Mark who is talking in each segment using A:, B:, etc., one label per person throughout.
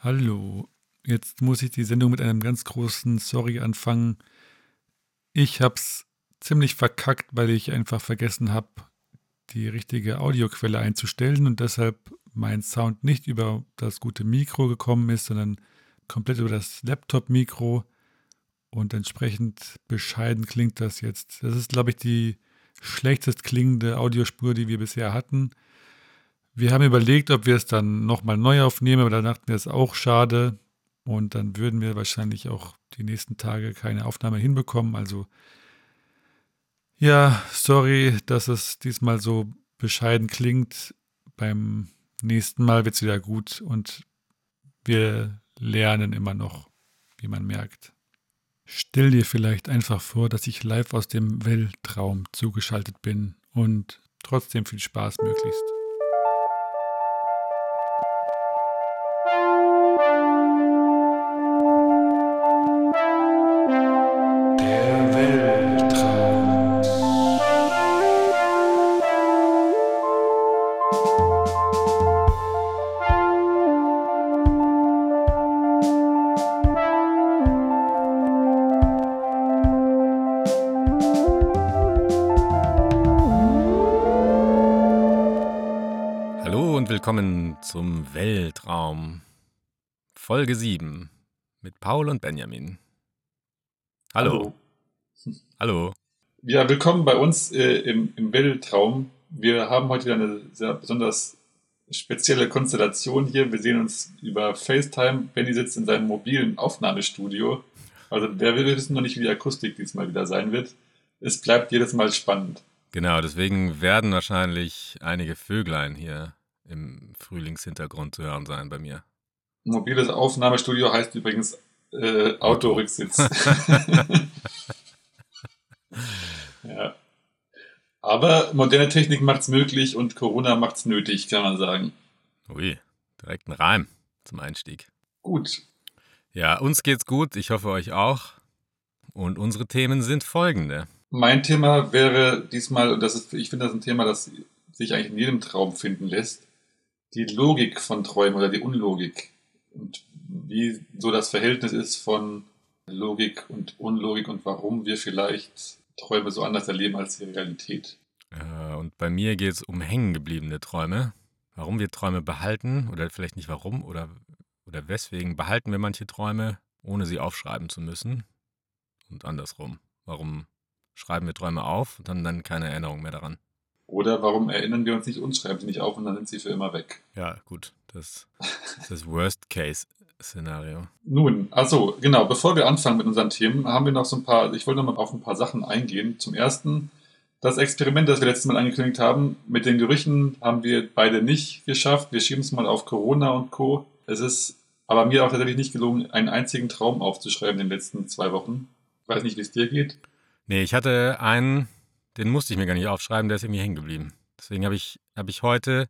A: Hallo. Jetzt muss ich die Sendung mit einem ganz großen Sorry anfangen. Ich hab's ziemlich verkackt, weil ich einfach vergessen habe, die richtige Audioquelle einzustellen und deshalb mein Sound nicht über das gute Mikro gekommen ist, sondern komplett über das Laptop-Mikro. Und entsprechend bescheiden klingt das jetzt. Das ist, glaube ich, die schlechtest klingende Audiospur, die wir bisher hatten. Wir haben überlegt, ob wir es dann nochmal neu aufnehmen, aber da dachten wir, es auch schade. Und dann würden wir wahrscheinlich auch die nächsten Tage keine Aufnahme hinbekommen. Also ja, sorry, dass es diesmal so bescheiden klingt. Beim nächsten Mal wird es wieder gut und wir lernen immer noch, wie man merkt. Stell dir vielleicht einfach vor, dass ich live aus dem Weltraum zugeschaltet bin und trotzdem viel Spaß möglichst.
B: Folge 7 mit Paul und Benjamin. Hallo. Hallo.
C: Ja, willkommen bei uns äh, im, im Weltraum. Wir haben heute wieder eine sehr besonders spezielle Konstellation hier. Wir sehen uns über FaceTime. Benny sitzt in seinem mobilen Aufnahmestudio. Also wer will wissen noch nicht, wie die Akustik diesmal wieder sein wird. Es bleibt jedes Mal spannend.
B: Genau, deswegen werden wahrscheinlich einige Vöglein hier im Frühlingshintergrund zu hören sein bei mir.
C: Mobiles Aufnahmestudio heißt übrigens äh, Autorücksitz. ja. Aber moderne Technik macht es möglich und Corona macht es nötig, kann man sagen.
B: Ui, direkt ein Reim zum Einstieg.
C: Gut.
B: Ja, uns geht's gut, ich hoffe euch auch. Und unsere Themen sind folgende.
C: Mein Thema wäre diesmal, und das ist, ich finde das ein Thema, das sich eigentlich in jedem Traum finden lässt, die Logik von Träumen oder die Unlogik. Und wie so das Verhältnis ist von Logik und Unlogik und warum wir vielleicht Träume so anders erleben als die Realität.
B: Äh, Und bei mir geht's um hängengebliebene Träume. Warum wir Träume behalten oder vielleicht nicht warum oder, oder weswegen behalten wir manche Träume, ohne sie aufschreiben zu müssen. Und andersrum. Warum schreiben wir Träume auf und haben dann keine Erinnerung mehr daran?
C: Oder warum erinnern wir uns nicht und schreiben sie nicht auf und dann sind sie für immer weg.
B: Ja, gut. Das das Worst-Case-Szenario.
C: Nun, also genau, bevor wir anfangen mit unseren Themen, haben wir noch so ein paar, ich wollte noch mal auf ein paar Sachen eingehen. Zum ersten, das Experiment, das wir letztes Mal angekündigt haben, mit den Gerüchen haben wir beide nicht geschafft. Wir schieben es mal auf Corona und Co. Es ist aber mir auch tatsächlich nicht gelungen, einen einzigen Traum aufzuschreiben in den letzten zwei Wochen. Ich weiß nicht, wie es dir geht.
B: Nee, ich hatte einen, den musste ich mir gar nicht aufschreiben, der ist irgendwie hängen geblieben. Deswegen habe ich, hab ich heute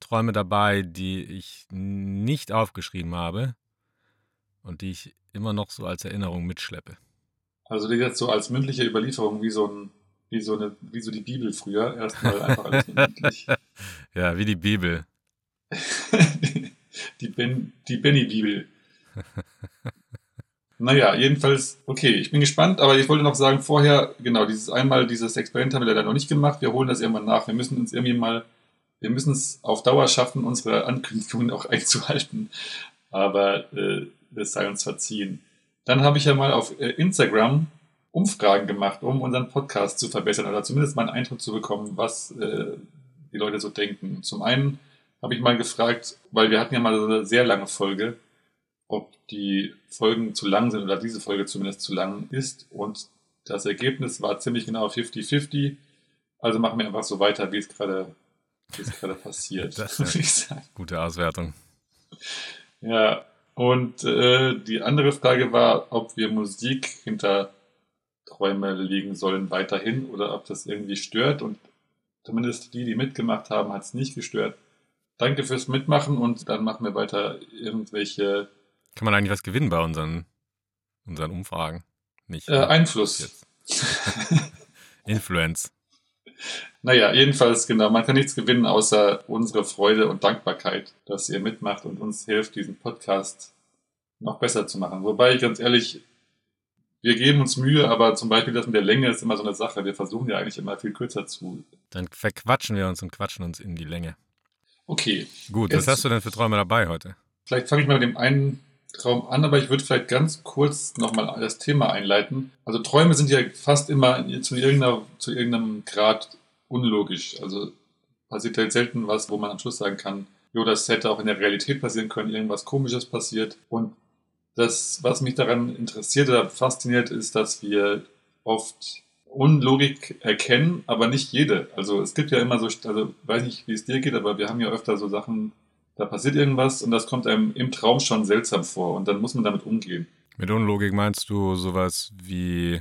B: Träume dabei, die ich nicht aufgeschrieben habe und die ich immer noch so als Erinnerung mitschleppe.
C: Also die jetzt so als mündliche Überlieferung wie so ein, wie so eine, wie so die Bibel früher. Erstmal einfach alles mündlich.
B: Ja, wie die Bibel.
C: die ben, die Benny-Bibel. Naja, jedenfalls, okay, ich bin gespannt, aber ich wollte noch sagen, vorher, genau, dieses einmal, dieses Experiment haben wir leider noch nicht gemacht. Wir holen das irgendwann nach. Wir müssen uns irgendwie mal, wir müssen es auf Dauer schaffen, unsere Ankündigungen auch einzuhalten. Aber äh, das sei uns verziehen. Dann habe ich ja mal auf äh, Instagram Umfragen gemacht, um unseren Podcast zu verbessern oder zumindest mal einen Eindruck zu bekommen, was äh, die Leute so denken. Zum einen habe ich mal gefragt, weil wir hatten ja mal so eine sehr lange Folge, ob die Folgen zu lang sind oder diese Folge zumindest zu lang ist. Und das Ergebnis war ziemlich genau 50-50. Also machen wir einfach so weiter, wie es gerade wie es gerade passiert.
B: Das ist
C: ich sagen.
B: Gute Auswertung.
C: Ja, und äh, die andere Frage war, ob wir Musik hinter Träume legen sollen weiterhin oder ob das irgendwie stört. Und zumindest die, die mitgemacht haben, hat es nicht gestört. Danke fürs Mitmachen und dann machen wir weiter irgendwelche
B: Kann man eigentlich was gewinnen bei unseren, unseren Umfragen? Nicht.
C: äh, Einfluss.
B: Jetzt. Influence.
C: Naja, jedenfalls, genau, man kann nichts gewinnen außer unsere Freude und Dankbarkeit, dass ihr mitmacht und uns hilft, diesen Podcast noch besser zu machen. Wobei ich ganz ehrlich, wir geben uns Mühe, aber zum Beispiel das mit der Länge ist immer so eine Sache. Wir versuchen ja eigentlich immer viel kürzer zu.
B: Dann verquatschen wir uns und quatschen uns in die Länge.
C: Okay.
B: Gut, was hast du denn für Träume dabei heute?
C: Vielleicht fange ich mal mit dem einen Traum an, aber ich würde vielleicht ganz kurz nochmal das Thema einleiten. Also Träume sind ja fast immer zu, irgendeiner, zu irgendeinem Grad unlogisch. Also passiert halt selten was, wo man am Schluss sagen kann, jo, das hätte auch in der Realität passieren können, irgendwas Komisches passiert. Und das, was mich daran interessiert oder fasziniert, ist, dass wir oft Unlogik erkennen, aber nicht jede. Also es gibt ja immer so, also weiß nicht, wie es dir geht, aber wir haben ja öfter so Sachen, da passiert irgendwas und das kommt einem im Traum schon seltsam vor und dann muss man damit umgehen.
B: Mit Unlogik meinst du sowas wie,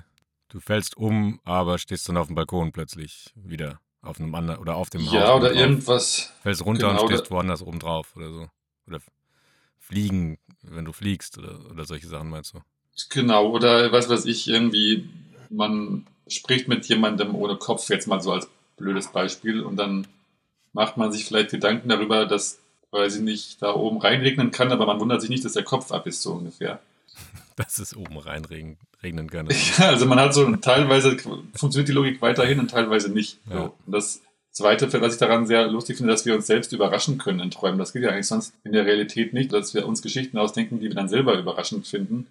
B: du fällst um, aber stehst dann auf dem Balkon plötzlich wieder auf einem anderen oder auf dem Haus.
C: ja, oder irgendwas.
B: Fällst runter
C: genau,
B: und stehst woanders oben drauf oder so. Oder fliegen, wenn du fliegst oder, oder solche Sachen meinst du.
C: Genau, oder was weiß ich, irgendwie, man spricht mit jemandem ohne Kopf, jetzt mal so als blödes Beispiel, und dann macht man sich vielleicht Gedanken darüber, dass, weil sie nicht da oben reinregnen kann, aber man wundert sich nicht, dass der Kopf ab ist, so ungefähr.
B: Dass es oben reinregnen regnen kann.
C: Ja, also man hat so teilweise funktioniert die Logik weiterhin und teilweise nicht.
B: Ja.
C: So. Und das Zweite, was ich daran sehr lustig finde, dass wir uns selbst überraschen können in Träumen. Das geht ja eigentlich sonst in der Realität nicht, dass wir uns Geschichten ausdenken, die wir dann selber überraschend finden.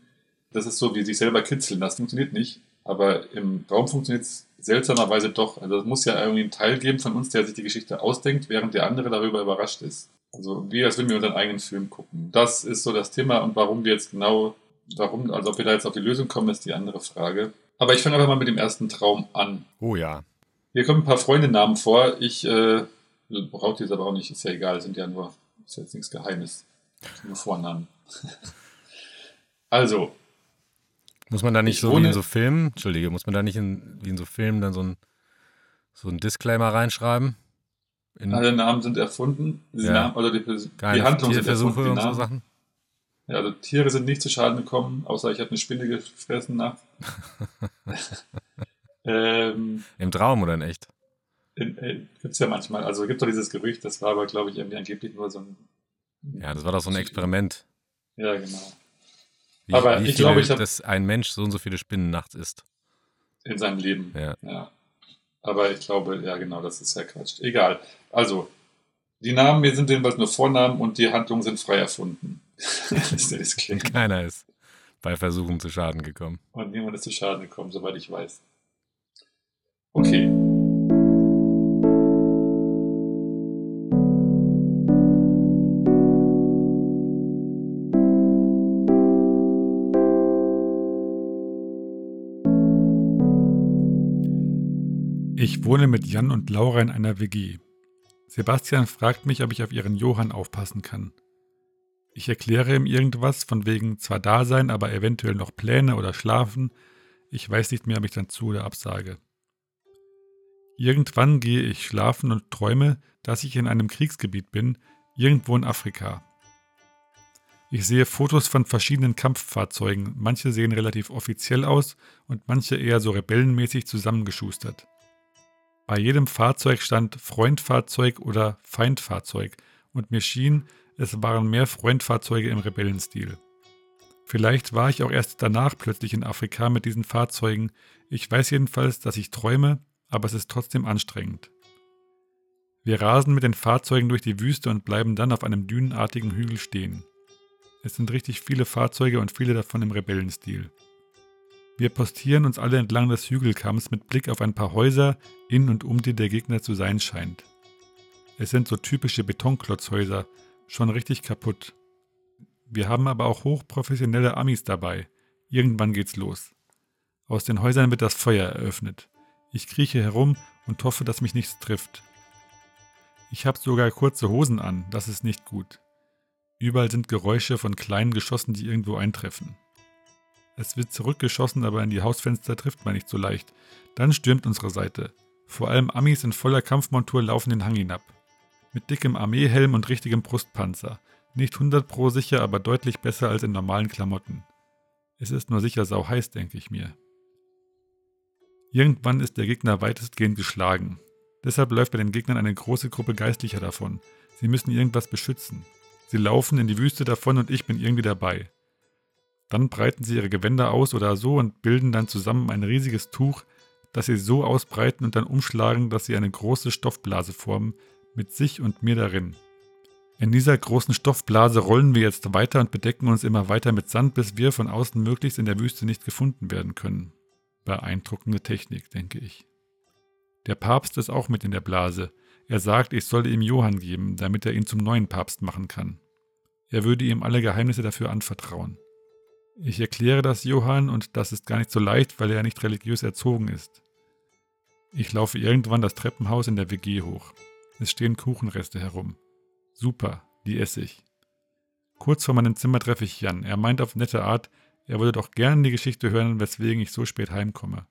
C: Das ist so wie sich selber kitzeln. Das funktioniert nicht. Aber im Traum funktioniert es seltsamerweise doch. Also es muss ja irgendwie einen Teil geben von uns, der sich die Geschichte ausdenkt, während der andere darüber überrascht ist. Also wie als würden wir unseren eigenen Film gucken. Das ist so das Thema und warum wir jetzt genau, warum, also ob wir da jetzt auf die Lösung kommen, ist die andere Frage. Aber ich fange einfach mal mit dem ersten Traum an.
B: Oh ja.
C: Hier kommen ein paar Freundenamen vor. Ich äh, brauche jetzt aber auch nicht, ist ja egal, sind ja nur, ist jetzt nichts Geheimes. Nur Vornamen. also,
B: Muss man da nicht
C: Ich
B: so wie in so Filmen, Entschuldige, muss man da nicht in, wie in so Filmen dann so ein, so ein Disclaimer reinschreiben?
C: Alle Namen sind erfunden. Die,
B: Ja.
C: Namen, also die, die
B: keine
C: Handlungen sind erfunden.
B: und
C: Die
B: so
C: Namen,
B: Sachen?
C: ja, also Tiere sind nicht zu Schaden gekommen, außer ich habe eine Spinne gefressen nach. ähm,
B: Im Traum oder in echt?
C: in, äh, gibt's ja manchmal. Also gibt doch dieses Gerücht, das war aber, glaube ich, irgendwie angeblich nur so ein.
B: Ja, das war doch so ein Experiment.
C: Ja, genau.
B: Wie,
C: Aber
B: wie
C: ich glaube, ich hab-
B: dass ein Mensch so und so viele Spinnen nachts isst.
C: In seinem Leben.
B: Ja.
C: Ja. Aber ich glaube, ja, genau, das ist ja Quatsch. Egal. Also, die Namen mir sind jedenfalls nur Vornamen und die Handlungen sind frei erfunden. das Disclaimer.
B: keiner ist bei Versuchen zu Schaden gekommen.
C: Und niemand ist zu Schaden gekommen, soweit ich weiß. Okay.
A: Ich wohne mit Jan und Laura in einer WG. Sebastian fragt mich, ob ich auf ihren Johann aufpassen kann. Ich erkläre ihm irgendwas von wegen zwar da sein, aber eventuell noch Pläne oder schlafen. Ich weiß nicht mehr, ob ich dann zu oder absage. Irgendwann gehe ich schlafen und träume, dass ich in einem Kriegsgebiet bin, irgendwo in Afrika. Ich sehe Fotos von verschiedenen Kampffahrzeugen, manche sehen relativ offiziell aus und manche eher so rebellenmäßig zusammengeschustert. Bei jedem Fahrzeug stand Freundfahrzeug oder Feindfahrzeug und mir schien, es waren mehr Freundfahrzeuge im Rebellenstil. Vielleicht war ich auch erst danach plötzlich in Afrika mit diesen Fahrzeugen. Ich weiß jedenfalls, dass ich träume, aber es ist trotzdem anstrengend. Wir rasen mit den Fahrzeugen durch die Wüste und bleiben dann auf einem dünenartigen Hügel stehen. Es sind richtig viele Fahrzeuge und viele davon im Rebellenstil. Wir postieren uns alle entlang des Hügelkamms mit Blick auf ein paar Häuser, in und um die der Gegner zu sein scheint. Es sind so typische Betonklotzhäuser, schon richtig kaputt. Wir haben aber auch hochprofessionelle Amis dabei. Irgendwann geht's los. Aus den Häusern wird das Feuer eröffnet. Ich krieche herum und hoffe, dass mich nichts trifft. Ich habe sogar kurze Hosen an, das ist nicht gut. Überall sind Geräusche von kleinen Geschossen, die irgendwo eintreffen. Es wird zurückgeschossen, aber in die Hausfenster trifft man nicht so leicht. Dann stürmt unsere Seite. Vor allem Amis in voller Kampfmontur laufen den Hang hinab. Mit dickem Armeehelm und richtigem Brustpanzer. Nicht 100 pro sicher, aber deutlich besser als in normalen Klamotten. Es ist nur sicher sau heiß, denke ich mir. Irgendwann ist der Gegner weitestgehend geschlagen. Deshalb läuft bei den Gegnern eine große Gruppe Geistlicher davon. Sie müssen irgendwas beschützen. Sie laufen in die Wüste davon und ich bin irgendwie dabei. Dann breiten sie ihre Gewänder aus oder so und bilden dann zusammen ein riesiges Tuch, das sie so ausbreiten und dann umschlagen, dass sie eine große Stoffblase formen, mit sich und mir darin. In dieser großen Stoffblase rollen wir jetzt weiter und bedecken uns immer weiter mit Sand, bis wir von außen möglichst in der Wüste nicht gefunden werden können. Beeindruckende Technik, denke ich. Der Papst ist auch mit in der Blase. Er sagt, ich solle ihm Johann geben, damit er ihn zum neuen Papst machen kann. Er würde ihm alle Geheimnisse dafür anvertrauen. Ich erkläre das Johann und das ist gar nicht so leicht, weil er nicht religiös erzogen ist. Ich laufe irgendwann das Treppenhaus in der WG hoch. Es stehen Kuchenreste herum. Super, die esse ich. Kurz vor meinem Zimmer treffe ich Jan. Er meint auf nette Art, er würde doch gern die Geschichte hören, weswegen ich so spät heimkomme.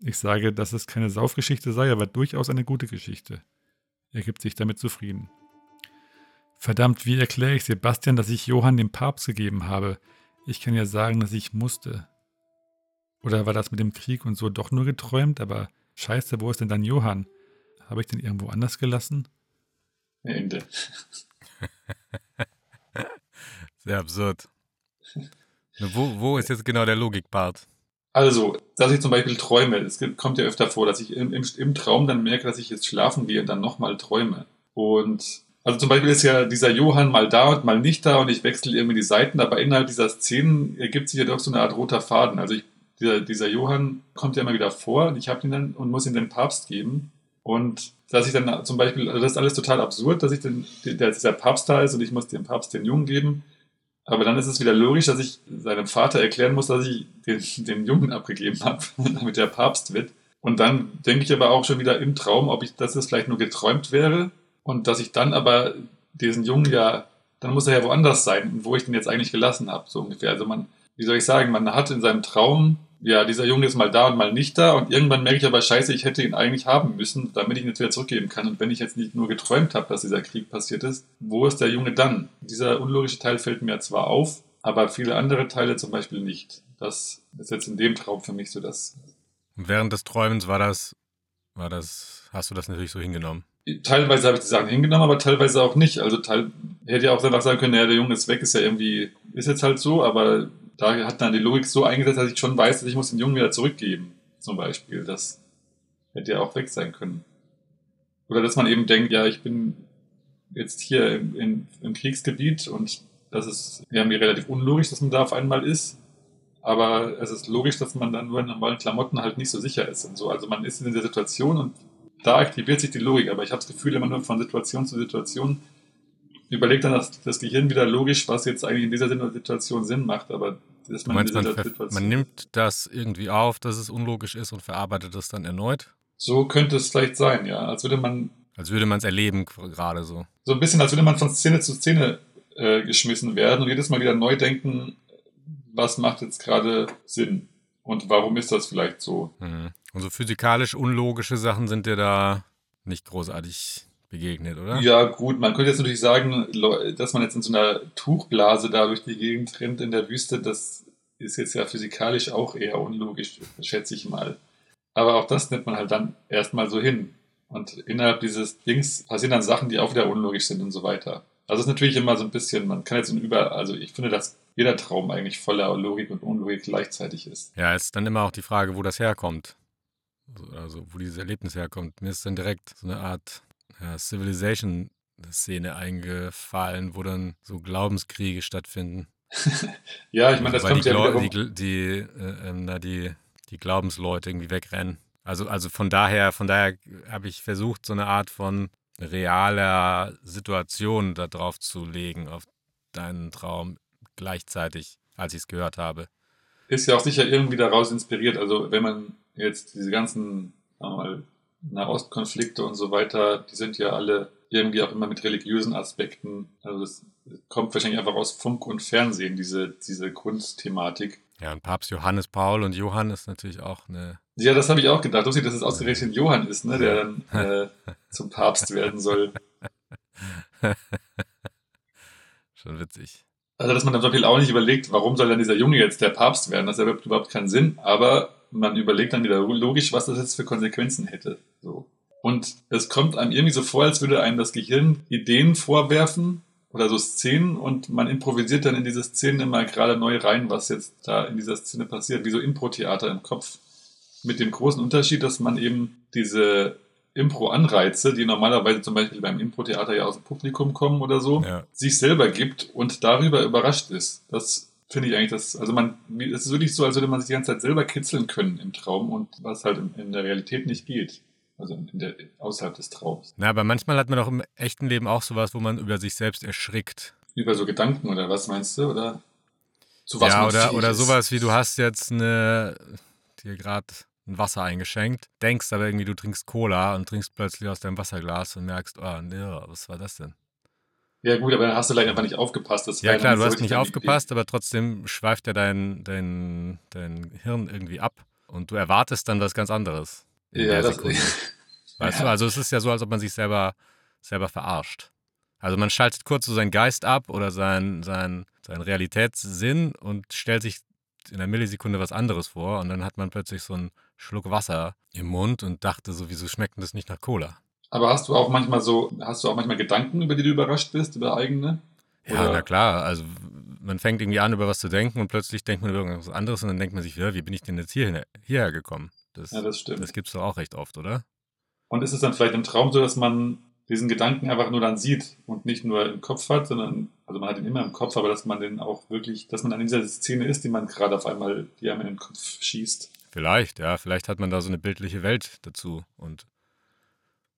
A: Ich sage, dass es keine Saufgeschichte sei, aber durchaus eine gute Geschichte. Er gibt sich damit zufrieden. Verdammt, wie erkläre ich Sebastian, dass ich Johann dem Papst gegeben habe? Ich kann ja sagen, dass ich musste. Oder war das mit dem Krieg und so doch nur geträumt, aber scheiße, wo ist denn dann Johann? Habe ich den irgendwo anders gelassen?
C: Ende.
B: Sehr absurd. Wo, wo ist jetzt genau der Logikpart?
C: Also, dass ich zum Beispiel träume, es kommt ja öfter vor, dass ich im, im, im Traum dann merke, dass ich jetzt schlafen gehe und dann nochmal träume. Und also zum Beispiel ist ja dieser Johann mal da und mal nicht da und ich wechsle irgendwie die Seiten, aber innerhalb dieser Szenen ergibt sich ja doch so eine Art roter Faden. Also ich, dieser, dieser Johann kommt ja immer wieder vor und ich habe ihn dann und muss ihn den Papst geben. Und dass ich dann zum Beispiel, also das ist alles total absurd, dass ich den, der, dieser Papst da ist und ich muss dem Papst den Jungen geben. Aber dann ist es wieder logisch, dass ich seinem Vater erklären muss, dass ich den, den Jungen abgegeben habe, damit der Papst wird. Und dann denke ich aber auch schon wieder im Traum, ob ich, dass es vielleicht nur geträumt wäre und dass ich dann aber diesen Jungen ja, dann muss er ja woanders sein, wo ich den jetzt eigentlich gelassen habe, so ungefähr. Also man, wie soll ich sagen, man hat in seinem Traum, ja, dieser Junge ist mal da und mal nicht da und irgendwann merke ich aber, scheiße, ich hätte ihn eigentlich haben müssen, damit ich ihn jetzt wieder zurückgeben kann. Und wenn ich jetzt nicht nur geträumt habe, dass dieser Krieg passiert ist, wo ist der Junge dann? Dieser unlogische Teil fällt mir zwar auf, aber viele andere Teile zum Beispiel nicht. Das ist jetzt in dem Traum für mich so das.
B: Während des Träumens war das, war das, hast du das natürlich so hingenommen?
C: Teilweise habe ich die Sachen hingenommen, aber teilweise auch nicht. Also teil, hätte ja auch einfach sagen können, naja, der Junge ist weg, ist ja irgendwie, ist jetzt halt so, aber da hat dann die Logik so eingesetzt, dass ich schon weiß, dass ich muss den Jungen wieder zurückgeben, zum Beispiel. Das hätte ja auch weg sein können. Oder dass man eben denkt, ja, ich bin jetzt hier im, im, im Kriegsgebiet und das ist irgendwie relativ unlogisch, dass man da auf einmal ist. Aber es ist logisch, dass man dann nur in normalen Klamotten halt nicht so sicher ist und so. Also man ist in der Situation und da aktiviert sich die Logik. Aber ich habe das Gefühl, immer nur von Situation zu Situation überlegt dann das, das Gehirn wieder logisch, was jetzt eigentlich in dieser Situation Sinn macht, aber
B: dass man, meinst, man, man, nimmt das irgendwie auf, dass es unlogisch ist und verarbeitet das dann erneut?
C: So könnte es vielleicht sein, ja. Als würde man.
B: Als würde man es erleben, gerade so.
C: So ein bisschen, als würde man von Szene zu Szene äh, geschmissen werden und jedes Mal wieder neu denken, was macht jetzt gerade Sinn und warum ist das vielleicht so.
B: Mhm. Und so physikalisch unlogische Sachen sind dir da nicht großartig begegnet, oder?
C: Ja, gut, man könnte jetzt natürlich sagen, dass man jetzt in so einer Tuchblase da durch die Gegend rennt in der Wüste, das ist jetzt ja physikalisch auch eher unlogisch, schätze ich mal. Aber auch das nimmt man halt dann erstmal so hin. Und innerhalb dieses Dings passieren dann Sachen, die auch wieder unlogisch sind und so weiter. Also es ist natürlich immer so ein bisschen, man kann jetzt über, also ich finde, dass jeder Traum eigentlich voller Logik und Unlogik gleichzeitig ist.
B: Ja, ist dann immer auch die Frage, wo das herkommt. Also, also wo dieses Erlebnis herkommt. Mir ist dann direkt so eine Art ja, Civilization-Szene eingefallen, wo dann so Glaubenskriege stattfinden.
C: ja, ich meine, das
B: Weil
C: kommt
B: die,
C: ja
B: die, die, die, äh, äh, die, die Glaubensleute irgendwie wegrennen. Also, also von daher, von daher habe ich versucht, so eine Art von realer Situation da drauf zu legen, auf deinen Traum gleichzeitig, als ich es gehört habe.
C: Ist ja auch sicher irgendwie daraus inspiriert. Also wenn man jetzt diese ganzen, mal, Nahostkonflikte und so weiter, die sind ja alle irgendwie auch immer mit religiösen Aspekten. Also das kommt wahrscheinlich einfach aus Funk und Fernsehen, diese, diese Grundthematik.
B: Ja, und Papst Johannes Paul und Johann ist natürlich auch eine.
C: Ja, das habe ich auch gedacht. Lustig, dass es ausgerechnet Johann ist, ne, der dann äh, zum Papst werden soll.
B: Schon witzig.
C: Also, dass man dann zum Beispiel auch nicht überlegt, warum soll dann dieser Junge jetzt der Papst werden? Das ergibt überhaupt keinen Sinn. Aber man überlegt dann wieder logisch, was das jetzt für Konsequenzen hätte. So. Und es kommt einem irgendwie so vor, als würde einem das Gehirn Ideen vorwerfen oder so Szenen und man improvisiert dann in diese Szenen immer gerade neu rein, was jetzt da in dieser Szene passiert, wie so Impro-Theater im Kopf. Mit dem großen Unterschied, dass man eben diese Impro-Anreize, die normalerweise zum Beispiel beim Impro-Theater ja aus dem Publikum kommen oder so,
B: Ja.
C: sich selber gibt und darüber überrascht ist. Das finde ich eigentlich das, also man, es ist wirklich so, als würde man sich die ganze Zeit selber kitzeln können im Traum und was halt in, der Realität nicht geht. Also in der, außerhalb des Traums.
B: Na, aber manchmal hat man auch im echten Leben auch sowas, wo man über sich selbst erschrickt.
C: Über so Gedanken oder was meinst du? Oder zu was
B: ja, oder, oder sowas wie du hast jetzt eine, dir gerade ein Wasser eingeschenkt, denkst aber irgendwie, du trinkst Cola und trinkst plötzlich aus deinem Wasserglas und merkst, oh, nee, was war das denn?
C: Ja gut, aber dann hast du leider einfach nicht aufgepasst. Das
B: Ja klar, du hast nicht aufgepasst, aber trotzdem schweift ja dein, dein, dein Hirn irgendwie ab und du erwartest dann was ganz anderes.
C: Ja, das,
B: Sekunde. Weißt
C: Ja.
B: du, also es ist ja so, als ob man sich selber, selber verarscht. Also man schaltet kurz so seinen Geist ab oder seinen sein, sein Realitätssinn und stellt sich in einer Millisekunde was anderes vor und dann hat man plötzlich so einen Schluck Wasser im Mund und dachte so, wieso schmeckt denn das nicht nach Cola?
C: aber hast du auch manchmal so, hast du auch manchmal Gedanken, über die du überrascht bist, über eigene?
B: Ja,
C: Oder-
B: na klar. Also man fängt irgendwie an, über was zu denken und plötzlich denkt man über irgendwas anderes und dann denkt man sich, ja, wie bin ich denn jetzt hierhin, hierher gekommen? Das,
C: Ja, das stimmt.
B: das gibt's doch auch recht oft, oder?
C: Und ist es dann vielleicht im Traum so, dass man diesen Gedanken einfach nur dann sieht und nicht nur im Kopf hat, sondern, also man hat ihn immer im Kopf, aber dass man den auch wirklich, dass man an dieser Szene ist, die man gerade auf einmal, die einem in den Kopf schießt.
B: Vielleicht, ja. Vielleicht hat man da so eine bildliche Welt dazu und,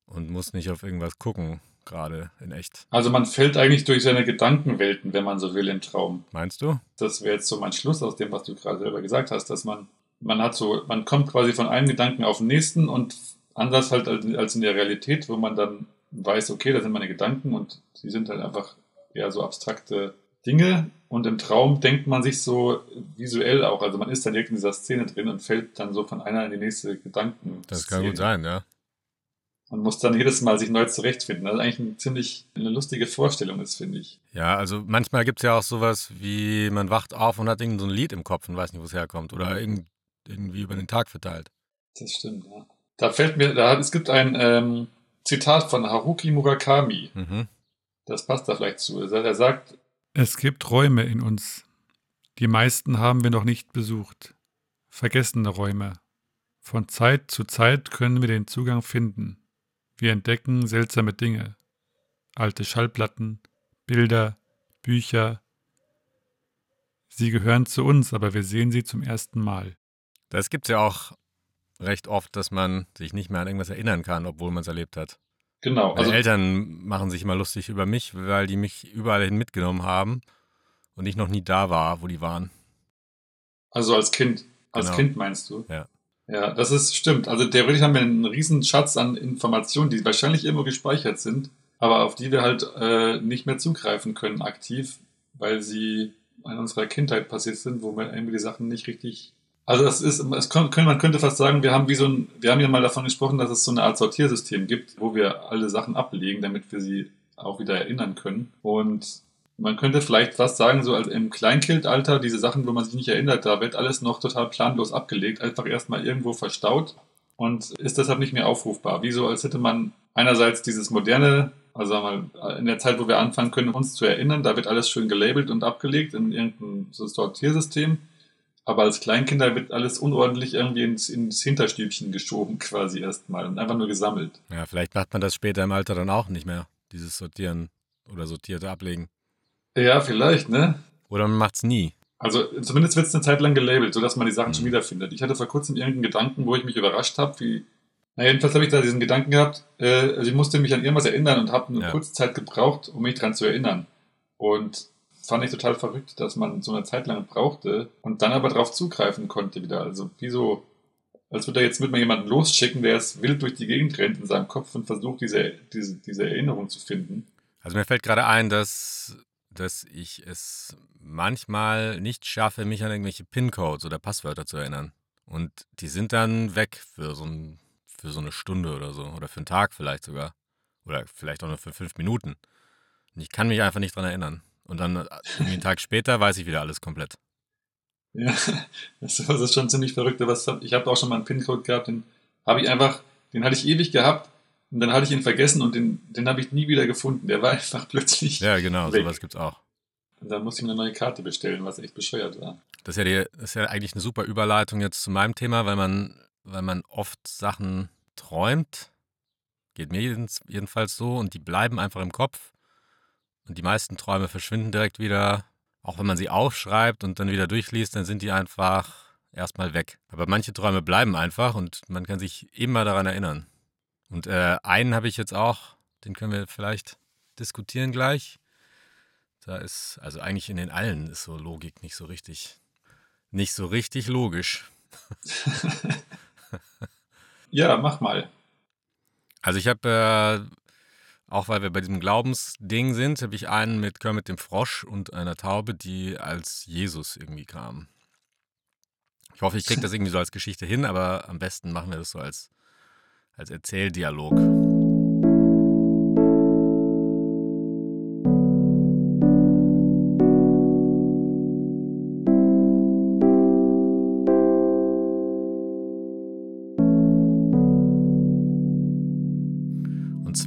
B: und muss nicht auf irgendwas gucken, gerade in echt.
C: Also man fällt eigentlich durch seine Gedankenwelten, wenn man so will, im Traum.
B: Meinst du?
C: Das wäre jetzt so mein Schluss aus dem, was du gerade selber gesagt hast, dass man, man hat so, man kommt quasi von einem Gedanken auf den nächsten und anders halt als als in der Realität, wo man dann weiß, okay, das sind meine Gedanken und sie sind halt einfach eher so abstrakte Dinge. Und im Traum denkt man sich so visuell auch, also man ist dann direkt in dieser Szene drin und fällt dann so von einer in die nächste Gedanken.
B: Das kann gut sein, ja.
C: Und muss dann jedes Mal sich neu zurechtfinden. Das ist eigentlich ein ziemlich eine lustige Vorstellung ist, finde ich.
B: Ja, also manchmal gibt's ja auch sowas wie, man wacht auf und hat irgend so ein Lied im Kopf und weiß nicht, wo es herkommt. Oder irgend, irgendwie über den Tag verteilt.
C: Das stimmt, ja. Da fällt mir, da, es gibt ein ähm, Zitat von Haruki Murakami.
B: Mhm.
C: Das passt da vielleicht zu. Er sagt,
A: Es gibt Räume in uns. Die meisten haben wir noch nicht besucht. Vergessene Räume. Von Zeit zu Zeit können wir den Zugang finden. Wir entdecken seltsame Dinge. Alte Schallplatten, Bilder, Bücher. Sie gehören zu uns, aber wir sehen sie zum ersten Mal.
B: Das gibt's ja auch recht oft, dass man sich nicht mehr an irgendwas erinnern kann, obwohl man es erlebt hat.
C: Genau,
B: Meine
C: also
B: Eltern machen sich immer lustig über mich, weil die mich überall hin mitgenommen haben und ich noch nie da war, wo die waren.
C: Also als Kind. Als
B: Genau.
C: Kind meinst du?
B: Ja.
C: Ja, das ist stimmt. Also theoretisch haben wir einen riesen Schatz an Informationen, die wahrscheinlich irgendwo gespeichert sind, aber auf die wir halt äh, nicht mehr zugreifen können aktiv, weil sie in unserer Kindheit passiert sind, wo wir irgendwie die Sachen nicht richtig. Also das ist, kann, man könnte fast sagen, wir haben wie so ein, wir haben ja mal davon gesprochen, dass es so eine Art Sortiersystem gibt, wo wir alle Sachen ablegen, damit wir sie auch wieder erinnern können. Und man könnte vielleicht fast sagen, so als im Kleinkindalter, diese Sachen, wo man sich nicht erinnert, da wird alles noch total planlos abgelegt, einfach erstmal irgendwo verstaut und ist deshalb nicht mehr aufrufbar. Wie so, als hätte man einerseits dieses moderne, also sagen in der Zeit, wo wir anfangen können, uns zu erinnern, da wird alles schön gelabelt und abgelegt in irgendein so Sortiersystem. Aber als Kleinkinder wird alles unordentlich irgendwie ins, ins Hinterstübchen geschoben, quasi erstmal und einfach nur gesammelt.
B: Ja, vielleicht macht man das später im Alter dann auch nicht mehr, dieses Sortieren oder sortierte Ablegen.
C: Ja, vielleicht, ne?
B: Oder man macht's nie.
C: Also zumindest wird es eine Zeit lang gelabelt, sodass man die Sachen
B: Mhm.
C: schon wiederfindet. Ich hatte vor kurzem irgendeinen Gedanken, wo ich mich überrascht habe, wie. Na, jedenfalls habe ich da diesen Gedanken gehabt, äh, also ich musste mich an irgendwas erinnern und habe eine
B: Ja.
C: kurze Zeit gebraucht, um mich dran zu erinnern. Und fand ich total verrückt, dass man so eine Zeit lang brauchte und dann aber darauf zugreifen konnte wieder. Also wie so, als würde er jetzt mit mal jemanden losschicken, der jetzt wild durch die Gegend rennt in seinem Kopf und versucht, diese, diese, diese Erinnerung zu finden.
B: Also mir fällt gerade ein, dass, dass ich es manchmal nicht schaffe, mich an irgendwelche PIN-Codes oder Passwörter zu erinnern. Und die sind dann weg für so, ein, für so eine Stunde oder so. Oder für einen Tag vielleicht sogar. Oder vielleicht auch nur für fünf Minuten. Und ich kann mich einfach nicht dran erinnern. Und dann äh, einen Tag später weiß ich wieder alles komplett.
C: Ja, das ist schon ziemlich verrückt. Ich habe auch schon mal einen PIN-Code gehabt, den habe ich einfach, den hatte ich ewig gehabt Und dann hatte ich ihn vergessen und den, den habe ich nie wieder gefunden. Der war einfach plötzlich.
B: Ja, genau,
C: weg.
B: sowas gibt's auch.
C: Und dann musste ich mir eine neue Karte bestellen, was echt bescheuert war.
B: Das ist, ja die, das ist ja eigentlich eine super Überleitung jetzt zu meinem Thema, weil man, weil man oft Sachen träumt. Geht mir jedenfalls so und die bleiben einfach im Kopf. Und die meisten Träume verschwinden direkt wieder. Auch wenn man sie aufschreibt und dann wieder durchliest, dann sind die einfach erstmal weg. Aber manche Träume bleiben einfach und man kann sich immer daran erinnern. Und äh, einen habe ich jetzt auch, den können wir vielleicht diskutieren gleich. Da ist, also eigentlich in den allen ist so Logik nicht so richtig, nicht so richtig logisch.
C: Ja, mach mal.
B: Also ich habe, äh, auch weil wir bei diesem Glaubensding sind, habe ich einen mit Kermit dem Frosch und einer Taube, die als Jesus irgendwie kamen. Ich hoffe, ich kriege das irgendwie so als Geschichte hin, aber am besten machen wir das so als, als Erzähldialog.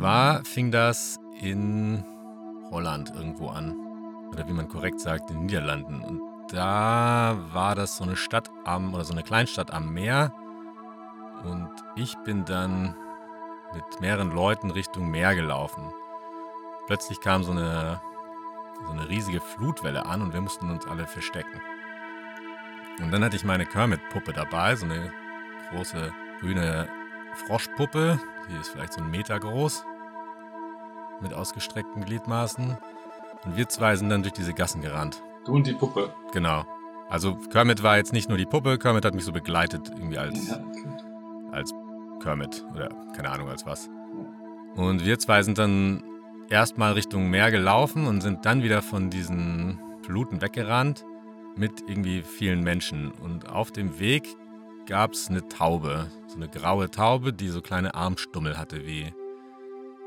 B: Zwar fing das in Holland irgendwo an. Oder wie man korrekt sagt, in den Niederlanden. Und da war das so eine Stadt am, oder so eine Kleinstadt am Meer. Und ich bin dann mit mehreren Leuten Richtung Meer gelaufen. Plötzlich kam so eine, so eine riesige Flutwelle an und wir mussten uns alle verstecken. Und dann hatte ich meine Kermit-Puppe dabei, so eine große grüne Froschpuppe, die ist vielleicht so einen Meter groß, mit ausgestreckten Gliedmaßen. Und wir zwei sind dann durch diese Gassen gerannt.
C: Du und die Puppe.
B: Genau. Also Kermit war jetzt nicht nur die Puppe, Kermit hat mich so begleitet, irgendwie als,
C: Ja, okay.
B: als Kermit oder keine Ahnung als was. Und wir zwei sind dann erstmal Richtung Meer gelaufen und sind dann wieder von diesen Fluten weggerannt mit irgendwie vielen Menschen. Und auf dem Weg gab es eine Taube, so eine graue Taube, die so kleine Armstummel hatte, wie,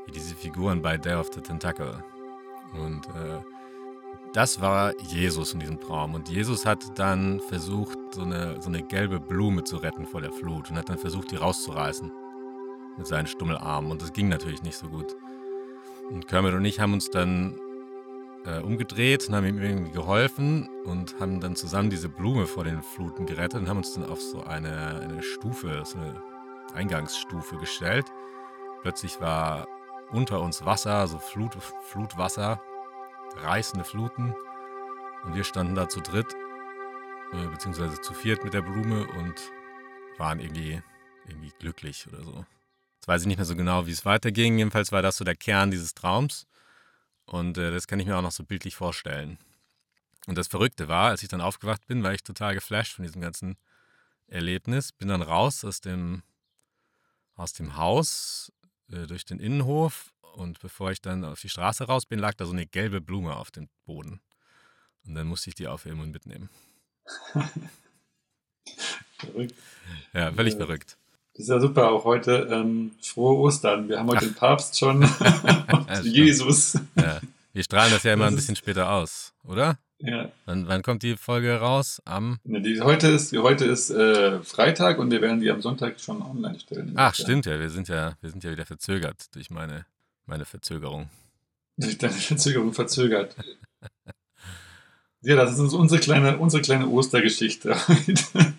B: wie diese Figuren bei Day of the Tentacle. Und äh, das war Jesus in diesem Traum. Und Jesus hat dann versucht, so eine, so eine gelbe Blume zu retten vor der Flut und hat dann versucht, die rauszureißen mit seinen Stummelarmen. Und das ging natürlich nicht so gut. Und Kermit und ich haben uns dann äh, umgedreht und haben ihm irgendwie geholfen und haben dann zusammen diese Blume vor den Fluten gerettet und haben uns dann auf so eine, eine Stufe, so eine Eingangsstufe gestellt. Plötzlich war unter uns Wasser, so Flut, Flutwasser, reißende Fluten. Und wir standen da zu dritt, äh, beziehungsweise zu viert mit der Blume und waren irgendwie, irgendwie glücklich oder so. Jetzt weiß ich nicht mehr so genau, wie es weiterging. Jedenfalls war das so der Kern dieses Traums. Und äh, das kann ich mir auch noch so bildlich vorstellen. Und das Verrückte war, als ich dann aufgewacht bin, war ich total geflasht von diesem ganzen Erlebnis. Bin dann raus aus dem, aus dem Haus, äh, durch den Innenhof. Und bevor ich dann auf die Straße raus bin, lag da so eine gelbe Blume auf dem Boden. Und dann musste ich die aufheben und mitnehmen.
C: Verrückt.
B: Ja, völlig
C: Ja.
B: verrückt.
C: Das ist ja super, auch heute ähm, frohe Ostern. Wir haben heute
B: Ach.
C: den Papst schon und
B: stimmt.
C: Jesus.
B: Ja. Wir strahlen das ja immer
C: Das
B: ein bisschen später aus, oder?
C: Ja.
B: Wann, wann kommt die Folge raus? Am.
C: Ne, die, heute ist, heute ist äh, Freitag und wir werden die am Sonntag schon online stellen.
B: Ach, stimmt ja. Wir sind ja, wir sind ja wieder verzögert durch meine, meine Verzögerung.
C: Durch deine Verzögerung verzögert. Ja, das ist unsere kleine, unsere kleine Ostergeschichte heute.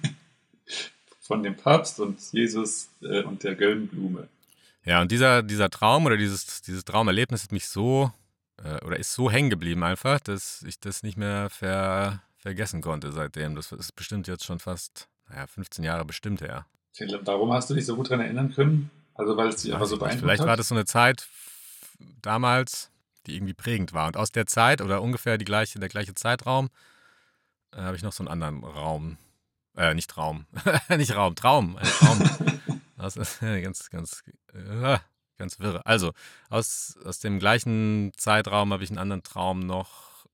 C: Von dem Papst und Jesus äh, und der gelben Blume.
B: Ja, und dieser, dieser Traum oder dieses, dieses Traumerlebnis hat mich so äh, oder ist so hängen geblieben einfach, dass ich das nicht mehr ver, vergessen konnte seitdem. Das ist bestimmt jetzt schon fast, naja, 15 Jahre bestimmt her.
C: Warum hast du dich so gut daran erinnern können? Also weil es dich einfach so
B: ich nicht.
C: beeindruckt
B: Vielleicht
C: hat?
B: war das so eine Zeit damals, die irgendwie prägend war. Und aus der Zeit oder ungefähr die gleiche, der gleiche Zeitraum äh, habe ich noch so einen anderen Raum. Äh, nicht Raum. nicht Raum, Traum. Ein Traum. das ist ganz, ganz, äh, ganz wirre. Also, aus, aus dem gleichen Zeitraum habe ich einen anderen Traum noch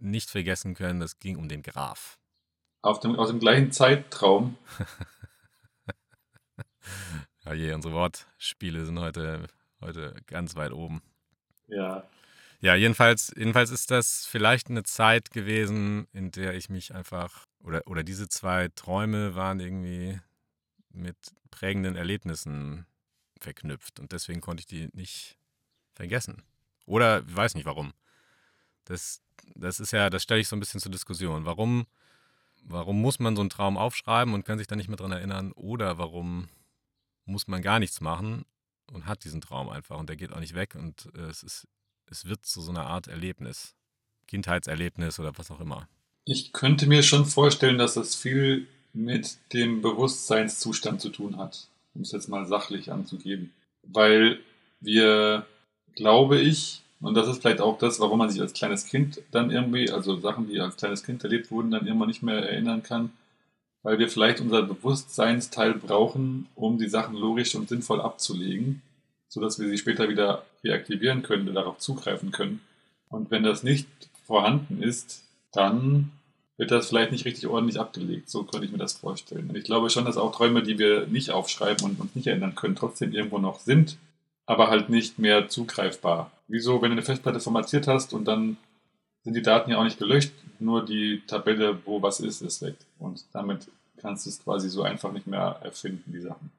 B: nicht vergessen können. Das ging um den Graf.
C: Auf dem, aus dem gleichen Zeitraum.
B: Ja, je, unsere Wortspiele sind heute, heute ganz weit oben.
C: Ja.
B: Ja, jedenfalls, jedenfalls ist das vielleicht eine Zeit gewesen, in der ich mich einfach, oder, oder diese zwei Träume waren irgendwie mit prägenden Erlebnissen verknüpft und deswegen konnte ich die nicht vergessen. Oder weiß nicht warum. Das, das ist ja, das stelle ich so ein bisschen zur Diskussion. Warum, warum muss man so einen Traum aufschreiben und kann sich da nicht mehr dran erinnern? Oder warum muss man gar nichts machen und hat diesen Traum einfach und der geht auch nicht weg und äh, es ist, es wird zu so einer Art Erlebnis. Kindheitserlebnis oder was auch immer.
C: Ich könnte mir schon vorstellen, dass das viel mit dem Bewusstseinszustand zu tun hat, um es jetzt mal sachlich anzugeben. Weil wir, glaube ich, und das ist vielleicht auch das, warum man sich als kleines Kind dann irgendwie, also Sachen, die als kleines Kind erlebt wurden, dann irgendwann nicht mehr erinnern kann, weil wir vielleicht unser Bewusstseinsteil brauchen, um die Sachen logisch und sinnvoll abzulegen, sodass wir sie später wieder reaktivieren können darauf zugreifen können. Und wenn das nicht vorhanden ist, dann wird das vielleicht nicht richtig ordentlich abgelegt. So könnte ich mir das vorstellen. Und ich glaube schon, dass auch Träume, die wir nicht aufschreiben und uns nicht erinnern können, trotzdem irgendwo noch sind, aber halt nicht mehr zugreifbar. Wieso, wenn du eine Festplatte formatiert hast und dann sind die Daten ja auch nicht gelöscht, nur die Tabelle, wo was ist, ist weg. Und damit kannst du es quasi so einfach nicht mehr erfinden, die Sachen.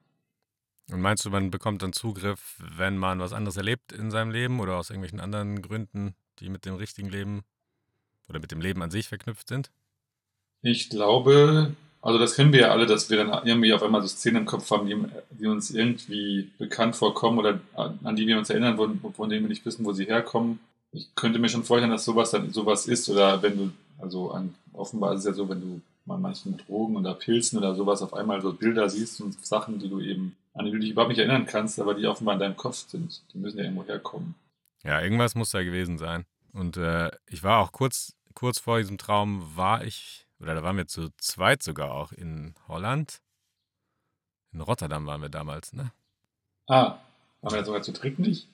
B: Und meinst du, man bekommt dann Zugriff, wenn man was anderes erlebt in seinem Leben oder aus irgendwelchen anderen Gründen, die mit dem richtigen Leben oder mit dem Leben an sich verknüpft sind?
C: Ich glaube, also das kennen wir ja alle, dass wir dann irgendwie auf einmal so Szenen im Kopf haben, die, die uns irgendwie bekannt vorkommen oder an die wir uns erinnern, von, von denen wir nicht wissen, wo sie herkommen. Ich könnte mir schon vorstellen, dass sowas dann sowas ist oder wenn du, also an, offenbar ist es ja so, wenn du mal manchen Drogen oder Pilzen oder sowas auf einmal so Bilder siehst und Sachen, die du eben, an die du dich überhaupt nicht erinnern kannst, aber die offenbar in deinem Kopf sind. Die müssen ja irgendwo herkommen.
B: Ja, irgendwas muss da gewesen sein. Und äh, ich war auch kurz, kurz vor diesem Traum, war ich, oder da waren wir zu zweit sogar auch in Holland. In Rotterdam waren wir damals, ne?
C: Ah, waren wir sogar zu dritt nicht?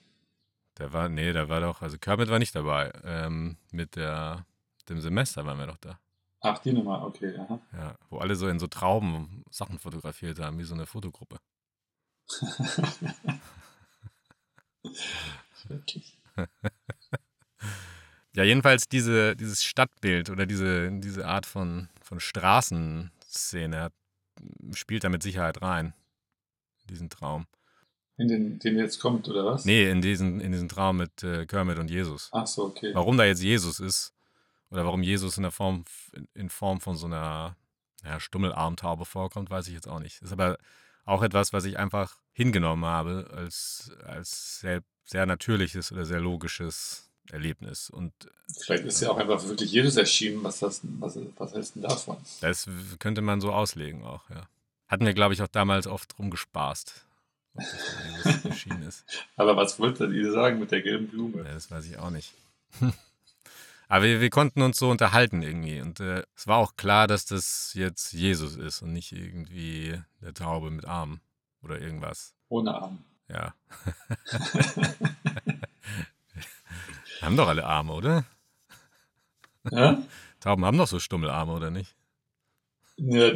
B: Der war, nee, da war doch, also Kermit war nicht dabei. Ähm, mit der, dem Semester waren wir doch da.
C: Ach, die Nummer, okay, aha.
B: Ja, wo alle so in so Trauben Sachen fotografiert haben, wie so eine Fotogruppe.
C: Wirklich.
B: Ja, jedenfalls diese, dieses Stadtbild oder diese, diese Art von, von Straßenszene hat, spielt da mit Sicherheit rein. In diesen Traum.
C: In den, den jetzt kommt, oder was?
B: Nee, in diesen, in diesen Traum mit äh, Kermit und Jesus.
C: Ach so, okay.
B: Warum da jetzt Jesus ist oder warum Jesus in der Form, in Form von so einer ja, Stummelarmtaube vorkommt, weiß ich jetzt auch nicht. Ist aber auch etwas, was ich einfach hingenommen habe als, als sehr, sehr natürliches oder sehr logisches Erlebnis. Und
C: Vielleicht ist ja auch einfach wirklich Jesus erschienen. Was, das, was, was hältst du denn davon?
B: das könnte man so auslegen auch, ja. Hatten wir, glaube ich, auch damals oft rumgespaßt, ob das erschienen ist.
C: Aber was wollte ihr sagen mit der gelben Blume?
B: Ja, das weiß ich auch nicht. Aber wir, wir konnten uns so unterhalten irgendwie. Und äh, es war auch klar, dass das jetzt Jesus ist und nicht irgendwie der Taube mit Armen oder irgendwas.
C: Ohne Arm.
B: Ja. haben doch alle Arme, oder?
C: Ja?
B: Tauben haben doch so Stummelarme, oder nicht?
C: ja?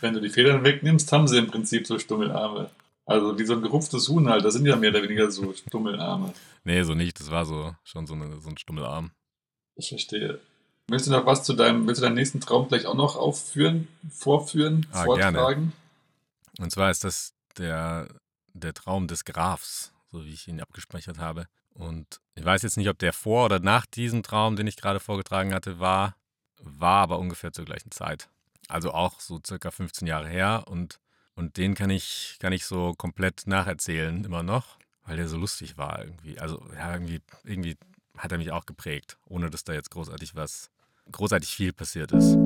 C: Wenn du die Federn wegnimmst, haben sie im Prinzip so Stummelarme. Also wie so ein gerupftes Huhn halt, das sind ja mehr oder weniger so Stummelarme.
B: Nee, so nicht. Das war so schon so, eine, so ein Stummelarm.
C: Ich verstehe. Willst du noch was zu deinem, willst du deinen nächsten Traum vielleicht auch noch aufführen, vorführen,
B: Ah,
C: vortragen?
B: Und zwar ist das der, der Traum des Grafs, so wie ich ihn abgespeichert habe. Und ich weiß jetzt nicht, ob der vor oder nach diesem Traum, den ich gerade vorgetragen hatte, war, war aber ungefähr zur gleichen Zeit. Also auch so circa 15 Jahre her und, und den kann ich, kann ich so komplett nacherzählen immer noch, weil der so lustig war irgendwie. Also ja, irgendwie, irgendwie hat er mich auch geprägt, ohne dass da jetzt großartig was, großartig viel passiert ist.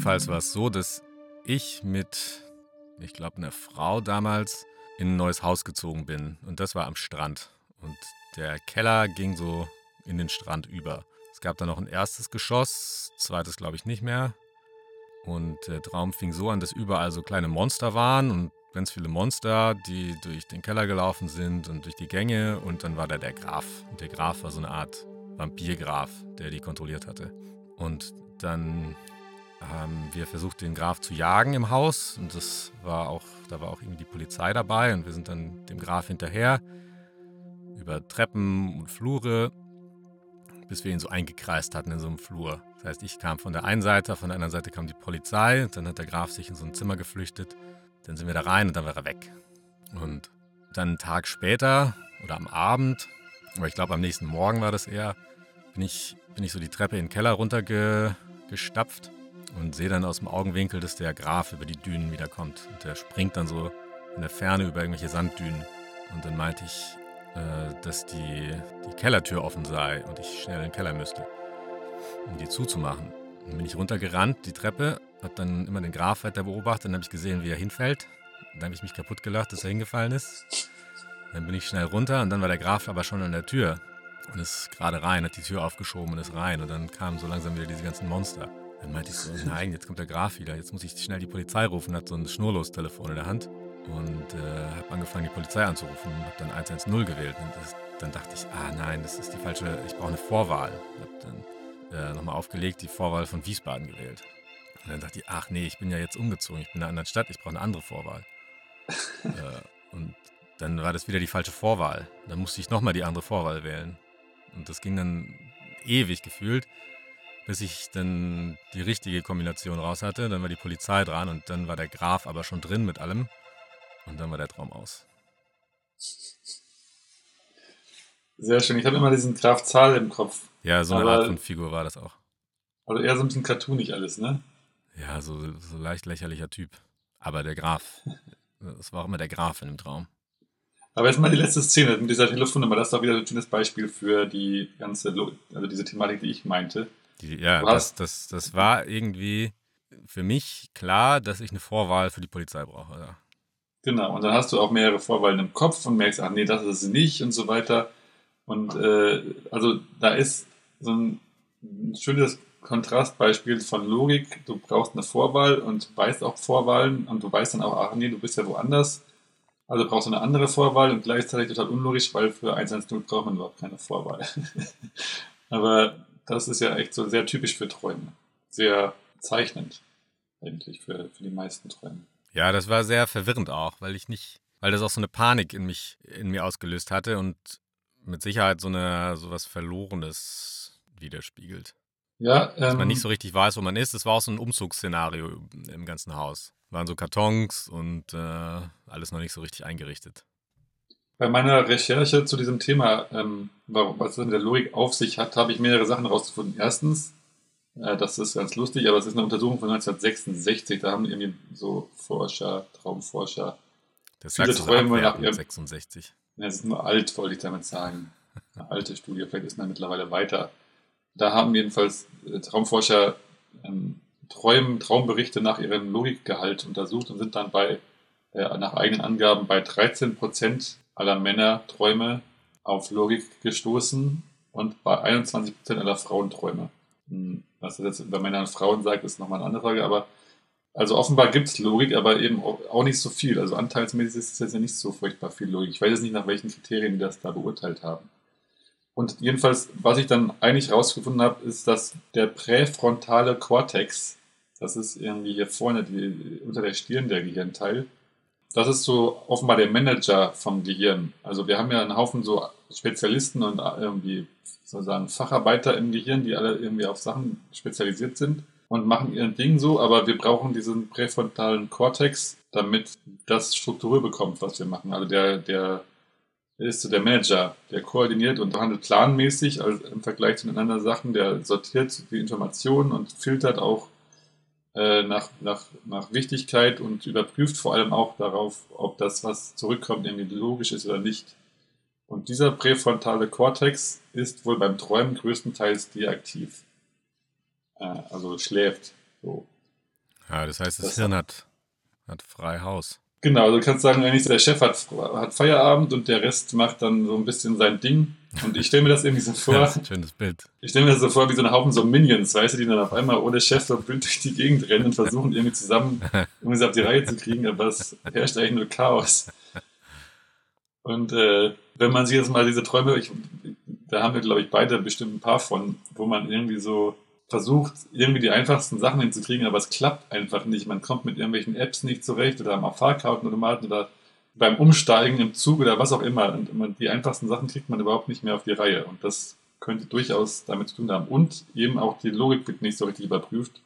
B: Jedenfalls war es so, dass ich mit, ich glaube, einer Frau damals in ein neues Haus gezogen bin. Und das war am Strand. Und der Keller ging so in den Strand über. Es gab da noch ein erstes Geschoss, zweites glaube ich nicht mehr. Und der Traum fing so an, dass überall so kleine Monster waren und ganz viele Monster, die durch den Keller gelaufen sind und durch die Gänge. Und dann war da der Graf. Und der Graf war so eine Art Vampirgraf, der die kontrolliert hatte. Und dann haben wir versucht, den Graf zu jagen im Haus. Und das war auch, da war auch irgendwie die Polizei dabei. Und wir sind dann dem Graf hinterher über Treppen und Flure, bis wir ihn so eingekreist hatten in so einem Flur. Das heißt, ich kam von der einen Seite, von der anderen Seite kam die Polizei. Dann hat der Graf sich in so ein Zimmer geflüchtet. Dann sind wir da rein und dann war er weg. Und dann einen Tag später oder am Abend, aber ich glaube am nächsten Morgen war das eher, bin ich, bin ich so die Treppe in den Keller runtergestapft und sehe dann aus dem Augenwinkel, dass der Graf über die Dünen wiederkommt. Und der springt dann so in der Ferne über irgendwelche Sanddünen. Und dann meinte ich, äh, dass die, die Kellertür offen sei und ich schnell in den Keller müsste, um die zuzumachen. Dann bin ich runtergerannt, die Treppe, habe dann immer den Graf weiter beobachtet, dann habe ich gesehen, wie er hinfällt. Dann habe ich mich kaputt gelacht, dass er hingefallen ist. Dann bin ich schnell runter und dann war der Graf aber schon an der Tür und ist gerade rein, hat die Tür aufgeschoben und ist rein. Und dann kamen so langsam wieder diese ganzen Monster. Dann meinte ich so, nein, jetzt kommt der Graf wieder, jetzt muss ich schnell die Polizei rufen, hat so ein Schnurlostelefon in der Hand und äh, habe angefangen, die Polizei anzurufen und habe dann 110 gewählt. Und das, dann dachte ich, ah nein, das ist die falsche, ich brauche eine Vorwahl. Ich habe dann äh, nochmal aufgelegt, die Vorwahl von Wiesbaden gewählt. Und dann dachte ich, ach nee, ich bin ja jetzt umgezogen, ich bin in einer anderen Stadt, ich brauche eine andere Vorwahl. äh, und dann war das wieder die falsche Vorwahl. Dann musste ich nochmal die andere Vorwahl wählen. Und das ging dann ewig gefühlt, bis ich dann die richtige Kombination raus hatte. Dann war die Polizei dran und dann war der Graf aber schon drin mit allem. Und dann war der Traum aus.
C: Sehr schön. Ich habe immer diesen Graf Zahl im Kopf.
B: Ja, so eine
C: Aber-
B: Art von Figur war das auch.
C: Also eher so ein bisschen cartoonig alles, ne?
B: Ja, so, so leicht lächerlicher Typ. Aber der Graf. Das war auch immer der Graf in dem Traum.
C: Aber jetzt mal die letzte Szene mit dieser Telefonnummer. Das ist doch wieder ein schönes Beispiel für die ganze, also diese Thematik, die ich meinte.
B: Die, ja, das, das, das war irgendwie für mich klar, dass ich eine Vorwahl für die Polizei brauche. Ja.
C: Genau. Und dann hast du auch mehrere Vorwahlen im Kopf und merkst, ach nee, das ist es nicht und so weiter. Und äh, also da ist so ein, ein schönes Kontrastbeispiel von Logik. Du brauchst eine Vorwahl und weißt auch Vorwahlen und du weißt dann auch, ach nee, du bist ja woanders. Also brauchst du eine andere Vorwahl und gleichzeitig total unlogisch, weil für 110 braucht man überhaupt keine Vorwahl. Aber das ist ja echt so sehr typisch für Träume. Sehr zeichnend eigentlich für, für die meisten Träume.
B: ja, das war sehr verwirrend auch, weil ich nicht, weil das auch so eine Panik in mich, in mir ausgelöst hatte und mit Sicherheit so eine sowas Verlorenes widerspiegelt.
C: Ja,
B: Dass man
C: ähm,
B: nicht so richtig weiß, wo man ist. Das war auch so ein Umzugsszenario im ganzen Haus. Waren so Kartons und äh, alles noch nicht so richtig eingerichtet.
C: Bei meiner Recherche zu diesem Thema, ähm, was es mit der Logik auf sich hat, habe ich mehrere Sachen herausgefunden. Erstens, äh, das ist ganz lustig, aber es ist eine Untersuchung von 1966. Da haben irgendwie so Forscher, Traumforscher,
B: Das
C: Viele Träume nach ihrem-
B: 66.
C: ja, es ist nur alt, wollte ich damit sagen. Eine alte Studie, vielleicht ist man mittlerweile weiter. Da haben jedenfalls äh, Traumforscher ähm, Träumen, Traumberichte nach ihrem Logikgehalt untersucht und sind dann bei, äh, nach eigenen Angaben bei 13 Prozent aller Männer Träume auf Logik gestoßen und bei 21 Prozent aller Frauenträume. Hm, Was das jetzt bei Männern und Frauen sagt, ist nochmal eine andere Frage, aber also offenbar gibt es Logik, aber eben auch auch nicht so viel. Also anteilsmäßig ist es jetzt ja nicht so furchtbar viel Logik. Ich weiß jetzt nicht, nach welchen Kriterien die das da beurteilt haben. Und jedenfalls, was ich dann eigentlich rausgefunden habe, ist, dass der präfrontale Kortex, das ist irgendwie hier vorne die, unter der Stirn der Gehirnteil, das ist so offenbar der Manager vom Gehirn. Also wir haben ja einen Haufen so Spezialisten und irgendwie sozusagen Facharbeiter im Gehirn, die alle irgendwie auf Sachen spezialisiert sind und machen ihr Ding so, aber wir brauchen diesen präfrontalen Kortex, damit das Struktur bekommt, was wir machen. Also der, der ist so der Manager, der koordiniert und handelt planmäßig also im Vergleich zu den anderen Sachen, der sortiert die Informationen und filtert auch äh, nach, nach, nach Wichtigkeit und überprüft vor allem auch darauf, ob das, was zurückkommt, irgendwie logisch ist oder nicht. Und dieser präfrontale Kortex ist wohl beim Träumen größtenteils deaktiv. Äh, also schläft. So.
B: Ja, das heißt, das,
C: Das-
B: Hirn hat, hat frei Haus.
C: Genau, also du kannst sagen, eigentlich der Chef hat, hat Feierabend und der Rest macht dann so ein bisschen sein Ding. Und ich stelle mir das irgendwie so
B: Ja,
C: vor,
B: ein schönes Bild.
C: ich stelle mir das so vor wie so ein Haufen so Minions, weißt du, die dann auf einmal ohne Chef so blind durch die Gegend rennen und versuchen irgendwie zusammen irgendwie auf die Reihe zu kriegen, aber es herrscht eigentlich nur Chaos. Und äh, wenn man sich jetzt mal diese Träume, ich, da haben wir glaube ich beide bestimmt ein paar von, wo man irgendwie so versucht, irgendwie die einfachsten Sachen hinzukriegen, aber es klappt einfach nicht. Man kommt mit irgendwelchen Apps nicht zurecht oder am Fahrkartenautomaten oder beim Umsteigen im Zug oder was auch immer. Und die einfachsten Sachen kriegt man überhaupt nicht mehr auf die Reihe. Und das könnte durchaus damit zu tun haben. Und eben auch die Logik wird nicht so richtig überprüft,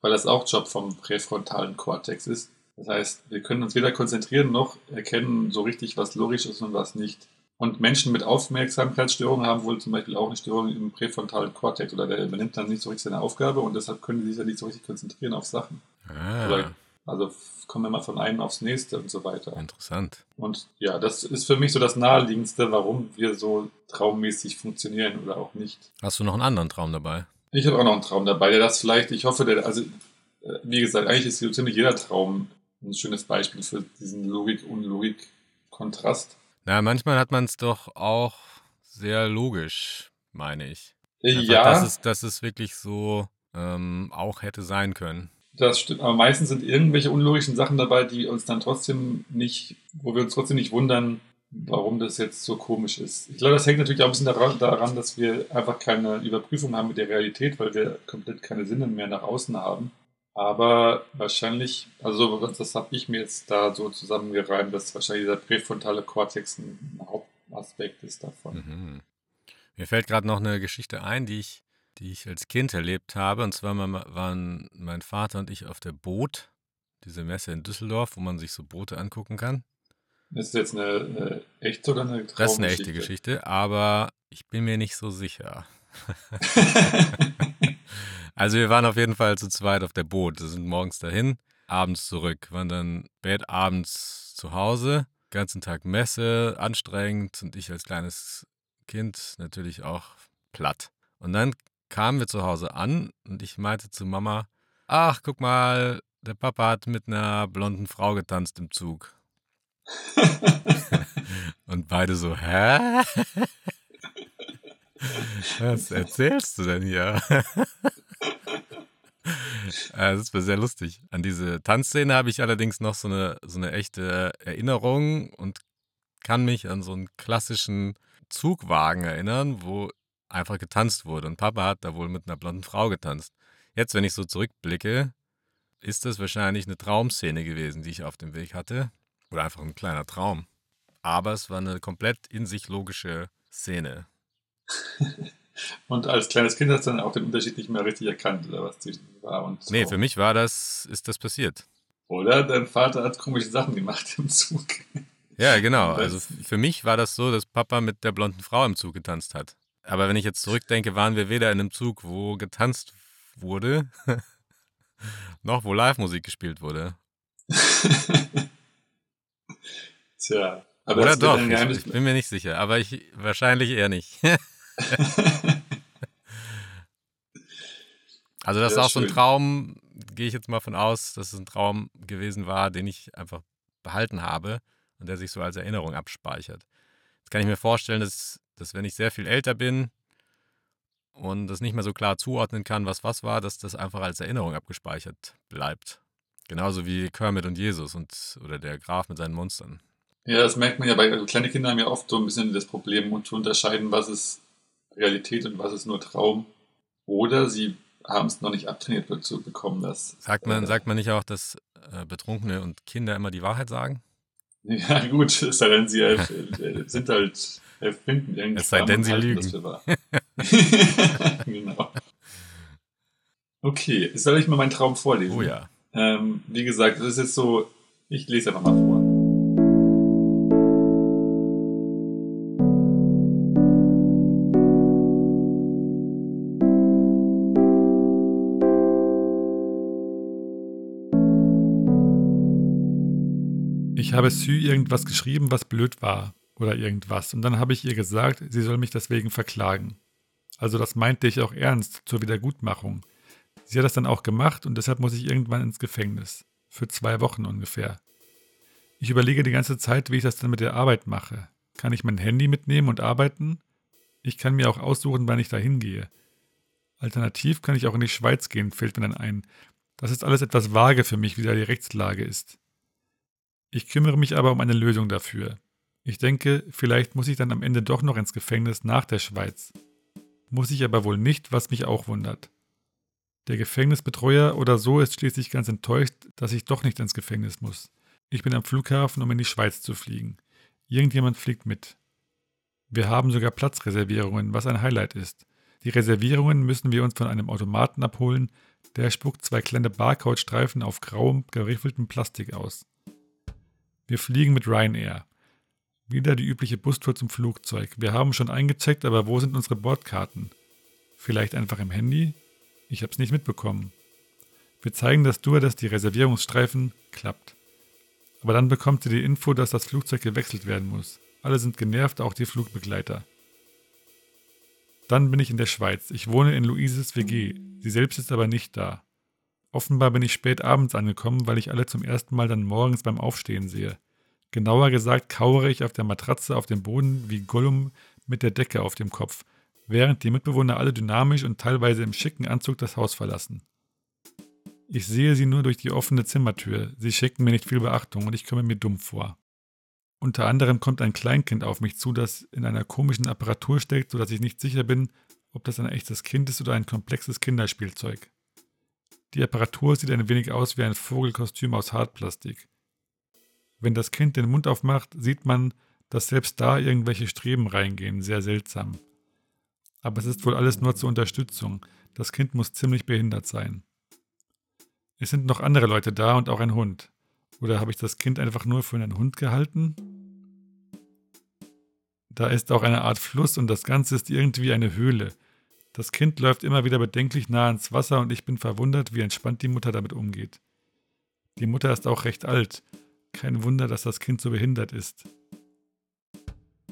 C: weil das auch Job vom präfrontalen Kortex ist. Das heißt, wir können uns weder konzentrieren noch erkennen so richtig, was logisch ist und was nicht. Und Menschen mit Aufmerksamkeitsstörungen haben wohl zum Beispiel auch eine Störung im präfrontalen Kortex oder der übernimmt dann nicht so richtig seine Aufgabe und deshalb können sie sich ja nicht so richtig konzentrieren auf Sachen. Ah. Oder, also kommen wir mal von einem aufs nächste und so weiter.
B: Interessant.
C: Und ja, das ist für mich so das Naheliegendste, warum wir so traummäßig funktionieren oder auch nicht.
B: Hast du noch einen anderen Traum dabei?
C: Ich habe auch noch einen Traum dabei, der das vielleicht, ich hoffe, der, also äh, wie gesagt, eigentlich ist so ziemlich jeder Traum ein schönes Beispiel für diesen Logik-Unlogik-Kontrast.
B: Na, manchmal hat man es doch auch sehr logisch, meine ich.
C: Einfach, ja.
B: Dass es, dass es wirklich so ähm, auch hätte sein können.
C: Das stimmt, aber meistens sind irgendwelche unlogischen Sachen dabei, die uns dann trotzdem nicht, wo wir uns trotzdem nicht wundern, warum das jetzt so komisch ist. Ich glaube, das hängt natürlich auch ein bisschen daran, dass wir einfach keine Überprüfung haben mit der Realität, weil wir komplett keine Sinne mehr nach außen haben. Aber wahrscheinlich, also das habe ich mir jetzt da so zusammengereimt, dass wahrscheinlich dieser präfrontale Kortex ein Hauptaspekt ist davon. Mhm.
B: Mir fällt gerade noch eine Geschichte ein, die ich, die ich als Kind erlebt habe. Und zwar waren mein Vater und ich auf der Boot, diese Messe in Düsseldorf, wo man sich so Boote angucken kann.
C: Ist das jetzt eine, eine echte oder eine
B: Das ist eine echte Geschichte, aber ich bin mir nicht so sicher. Also wir waren auf jeden Fall zu zweit auf der Boot. Wir sind morgens dahin, abends zurück. Waren dann spät abends zu Hause. Ganzen Tag Messe, anstrengend und ich als kleines Kind natürlich auch platt. Und dann kamen wir zu Hause an und ich meinte zu Mama, ach, guck mal, der Papa hat mit einer blonden Frau getanzt im Zug. und beide so, hä? Was erzählst du denn hier? das war sehr lustig. An diese Tanzszene habe ich allerdings noch so eine, so eine echte Erinnerung und kann mich an so einen klassischen Zugwagen erinnern, wo einfach getanzt wurde. Und Papa hat da wohl mit einer blonden Frau getanzt. Jetzt, wenn ich so zurückblicke, ist das wahrscheinlich eine Traumszene gewesen, die ich auf dem Weg hatte. Oder einfach ein kleiner Traum. Aber es war eine komplett in sich logische Szene.
C: Und als kleines Kind hast du dann auch den Unterschied nicht mehr richtig erkannt, oder was zwischen war und
B: so. Nee, für mich war das, ist das passiert.
C: Oder dein Vater hat komische Sachen gemacht im Zug.
B: Ja, genau. Also für mich war das so, dass Papa mit der blonden Frau im Zug getanzt hat. Aber wenn ich jetzt zurückdenke, waren wir weder in einem Zug, wo getanzt wurde, noch wo Live-Musik gespielt wurde.
C: Tja.
B: Aber Oder doch, ich, ich, bin mir nicht sicher, aber ich wahrscheinlich eher nicht. also das ist auch schön. so ein Traum, gehe ich jetzt mal von aus, dass es ein Traum gewesen war, den ich einfach behalten habe und der sich so als Erinnerung abspeichert. Jetzt kann ich mir vorstellen, dass, dass wenn ich sehr viel älter bin und das nicht mehr so klar zuordnen kann, was was war, dass das einfach als Erinnerung abgespeichert bleibt. Genauso wie Kermit und Jesus und oder der Graf mit seinen Monstern.
C: Ja, das merkt man ja bei also kleine Kinder haben ja oft so ein bisschen das Problem und zu unterscheiden, was ist Realität und was ist nur Traum. Oder sie haben es noch nicht abtrainiert dazu bekommen, dass.
B: Sagt man, äh, sagt man nicht auch, dass äh, Betrunkene und Kinder immer die Wahrheit sagen?
C: Ja, gut, sei denn, sie äh, sind halt erfinden
B: Es sei denn, sie lügen.
C: genau. Okay, soll ich mal meinen Traum vorlesen.
B: Oh ja.
C: Ähm, wie gesagt, das ist jetzt so, ich lese einfach mal vor.
A: Ich habe Sü irgendwas geschrieben, was blöd war oder irgendwas. Und dann habe ich ihr gesagt, sie soll mich deswegen verklagen. Also das meinte ich auch ernst zur Wiedergutmachung. Sie hat das dann auch gemacht und deshalb muss ich irgendwann ins Gefängnis. Für zwei Wochen ungefähr. Ich überlege die ganze Zeit, wie ich das dann mit der Arbeit mache. Kann ich mein Handy mitnehmen und arbeiten? Ich kann mir auch aussuchen, wann ich da hingehe. Alternativ kann ich auch in die Schweiz gehen, fällt mir dann ein. Das ist alles etwas vage für mich, wie da die Rechtslage ist. Ich kümmere mich aber um eine Lösung dafür. Ich denke, vielleicht muss ich dann am Ende doch noch ins Gefängnis nach der Schweiz. Muss ich aber wohl nicht, was mich auch wundert. Der Gefängnisbetreuer oder so ist schließlich ganz enttäuscht, dass ich doch nicht ins Gefängnis muss. Ich bin am Flughafen, um in die Schweiz zu fliegen. Irgendjemand fliegt mit. Wir haben sogar Platzreservierungen, was ein Highlight ist. Die Reservierungen müssen wir uns von einem Automaten abholen, der spuckt zwei kleine Barcode-Streifen auf grauem, geriffeltem Plastik aus. Wir fliegen mit Ryanair. Wieder die übliche Bustour zum Flugzeug. Wir haben schon eingecheckt, aber wo sind unsere Bordkarten? Vielleicht einfach im Handy? Ich hab's nicht mitbekommen. Wir zeigen das Dur, dass die Reservierungsstreifen klappt. Aber dann bekommt sie die Info, dass das Flugzeug gewechselt werden muss. Alle sind genervt, auch die Flugbegleiter. Dann bin ich in der Schweiz. Ich wohne in Luises WG. Sie selbst ist aber nicht da. Offenbar bin ich spät abends angekommen, weil ich alle zum ersten Mal dann morgens beim Aufstehen sehe. Genauer gesagt kauere ich auf der Matratze auf dem Boden wie Gollum mit der Decke auf dem Kopf, während die Mitbewohner alle dynamisch und teilweise im schicken Anzug das Haus verlassen. Ich sehe sie nur durch die offene Zimmertür. Sie schicken mir nicht viel Beachtung und ich komme mir dumm vor. Unter anderem kommt ein Kleinkind auf mich zu, das in einer komischen Apparatur steckt, sodass ich nicht sicher bin, ob das ein echtes Kind ist oder ein komplexes Kinderspielzeug. Die Apparatur sieht ein wenig aus wie ein Vogelkostüm aus Hartplastik. Wenn das Kind den Mund aufmacht, sieht man, dass selbst da irgendwelche Streben reingehen, sehr seltsam. Aber es ist wohl alles nur zur Unterstützung. Das Kind muss ziemlich behindert sein. Es sind noch andere Leute da und auch ein Hund. Oder habe ich das Kind einfach nur für einen Hund gehalten? Da ist auch eine Art Fluss und das Ganze ist irgendwie eine Höhle. Das Kind läuft immer wieder bedenklich nah ans Wasser und ich bin verwundert, wie entspannt die Mutter damit umgeht. Die Mutter ist auch recht alt. Kein Wunder, dass das Kind so behindert ist.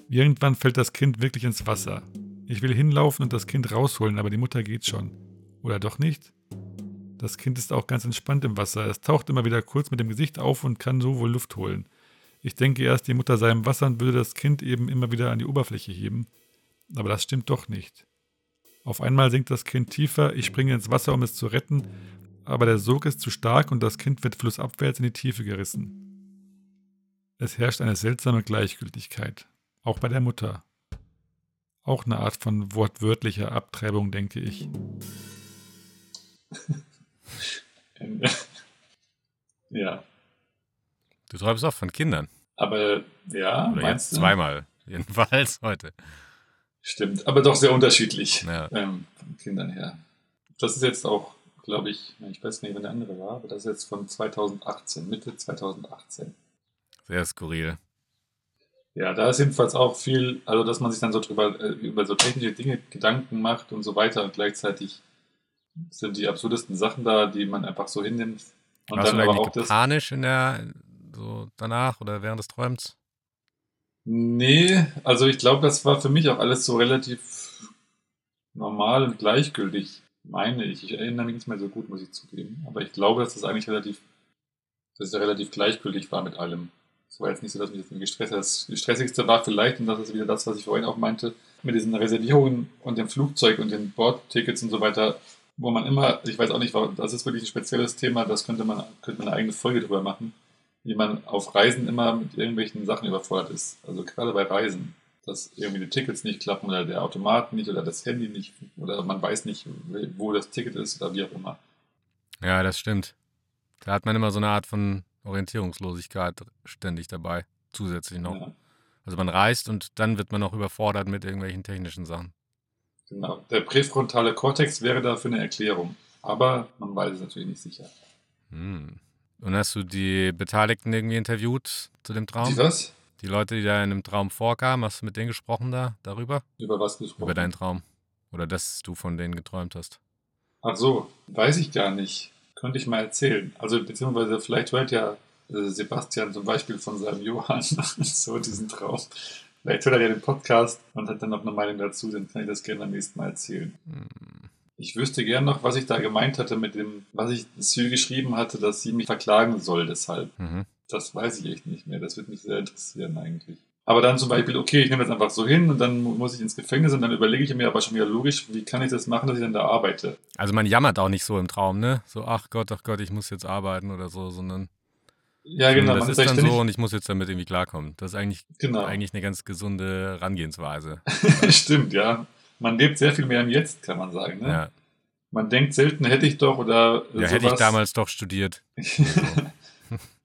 A: Irgendwann fällt das Kind wirklich ins Wasser. Ich will hinlaufen und das Kind rausholen, aber die Mutter geht schon. Oder doch nicht? Das Kind ist auch ganz entspannt im Wasser. Es taucht immer wieder kurz mit dem Gesicht auf und kann so wohl Luft holen. Ich denke erst, die Mutter sei im Wasser und würde das Kind eben immer wieder an die Oberfläche heben. Aber das stimmt doch nicht. Auf einmal sinkt das Kind tiefer, ich springe ins Wasser, um es zu retten, aber der Sog ist zu stark und das Kind wird flussabwärts in die Tiefe gerissen. Es herrscht eine seltsame Gleichgültigkeit, auch bei der Mutter. Auch eine Art von wortwörtlicher Abtreibung, denke ich.
C: ja.
B: Du träumst auch von Kindern.
C: Aber ja,
B: Oder
C: meinst
B: jetzt
C: du?
B: zweimal, jedenfalls heute.
C: Stimmt, aber doch sehr unterschiedlich
B: Ja.
C: ähm, von Kindern her. Das ist jetzt auch, glaube ich, ich weiß nicht, wann der andere war, aber das ist jetzt von 2018, Mitte 2018.
B: Sehr skurril.
C: Ja, da ist jedenfalls auch viel, also dass man sich dann so drüber, äh, über so technische Dinge Gedanken macht und so weiter und gleichzeitig sind die absurdesten Sachen da, die man einfach so hinnimmt. Und
B: Warst
C: dann
B: du
C: aber auch das.
B: panisch in der, so danach oder während des Träums?
C: Nee, also ich glaube, das war für mich auch alles so relativ normal und gleichgültig, meine ich. Ich erinnere mich nicht mehr so gut, muss ich zugeben. Aber ich glaube, dass das eigentlich relativ, dass es ja relativ gleichgültig war mit allem. War jetzt nicht so, dass mich das gestresst hat. Das Stressigste war vielleicht, und das ist wieder das, was ich vorhin auch meinte, mit diesen Reservierungen und dem Flugzeug und den Bordtickets und so weiter, wo man immer, ich weiß auch nicht, das ist wirklich ein spezielles Thema, das könnte man, könnte man eine eigene Folge drüber machen, wie man auf Reisen immer mit irgendwelchen Sachen überfordert ist. Also gerade bei Reisen, dass irgendwie die Tickets nicht klappen oder der Automat nicht oder das Handy nicht oder man weiß nicht, wo das Ticket ist oder wie auch immer.
B: Ja, das stimmt. Da hat man immer so eine Art von Orientierungslosigkeit ständig dabei, zusätzlich noch.
C: Ja,
B: Also man reist und dann wird man noch überfordert mit irgendwelchen technischen Sachen.
C: genau. Der präfrontale Kortex wäre dafür eine Erklärung, aber man weiß es natürlich nicht sicher.
B: Hm. Und hast du die Beteiligten irgendwie interviewt zu dem Traum?
C: Die was?
B: Die Leute, die da in dem Traum vorkamen, hast du mit denen gesprochen da darüber?
C: Über was gesprochen?
B: Über deinen Traum? Oder dass du von denen geträumt hast?
C: Ach so, weiß ich gar nicht. Könnte ich mal erzählen. Also, beziehungsweise vielleicht hört ja äh, Sebastian zum Beispiel von seinem Johann so diesen Traum. Vielleicht hört er ja den Podcast und hat dann noch eine Meinung dazu, dann kann ich das gerne beim nächsten Mal erzählen.
B: Hm.
C: Ich wüsste gern noch, was ich da gemeint hatte mit dem, was ich Sue geschrieben hatte, dass sie mich verklagen soll deshalb.
B: Mhm.
C: Das weiß ich echt nicht mehr. Das würde mich sehr interessieren eigentlich. Aber dann zum Beispiel, okay, ich nehme das einfach so hin und dann mu- muss ich ins Gefängnis und dann überlege ich mir aber schon wieder logisch, wie kann ich das machen, dass ich dann da arbeite.
B: Also man jammert auch nicht so im Traum, ne? So, ach Gott, ach Gott, ich muss jetzt arbeiten oder so, sondern
C: Ja, genau.
B: das
C: man
B: ist dann so und ich muss jetzt damit irgendwie klarkommen. Das ist eigentlich,
C: Genau.
B: eigentlich eine ganz gesunde Herangehensweise.
C: Stimmt, ja. Man lebt sehr viel mehr im Jetzt, kann man sagen. Ne?
B: Ja.
C: man denkt selten, hätte ich doch oder
B: Ja, hätte ich damals doch studiert.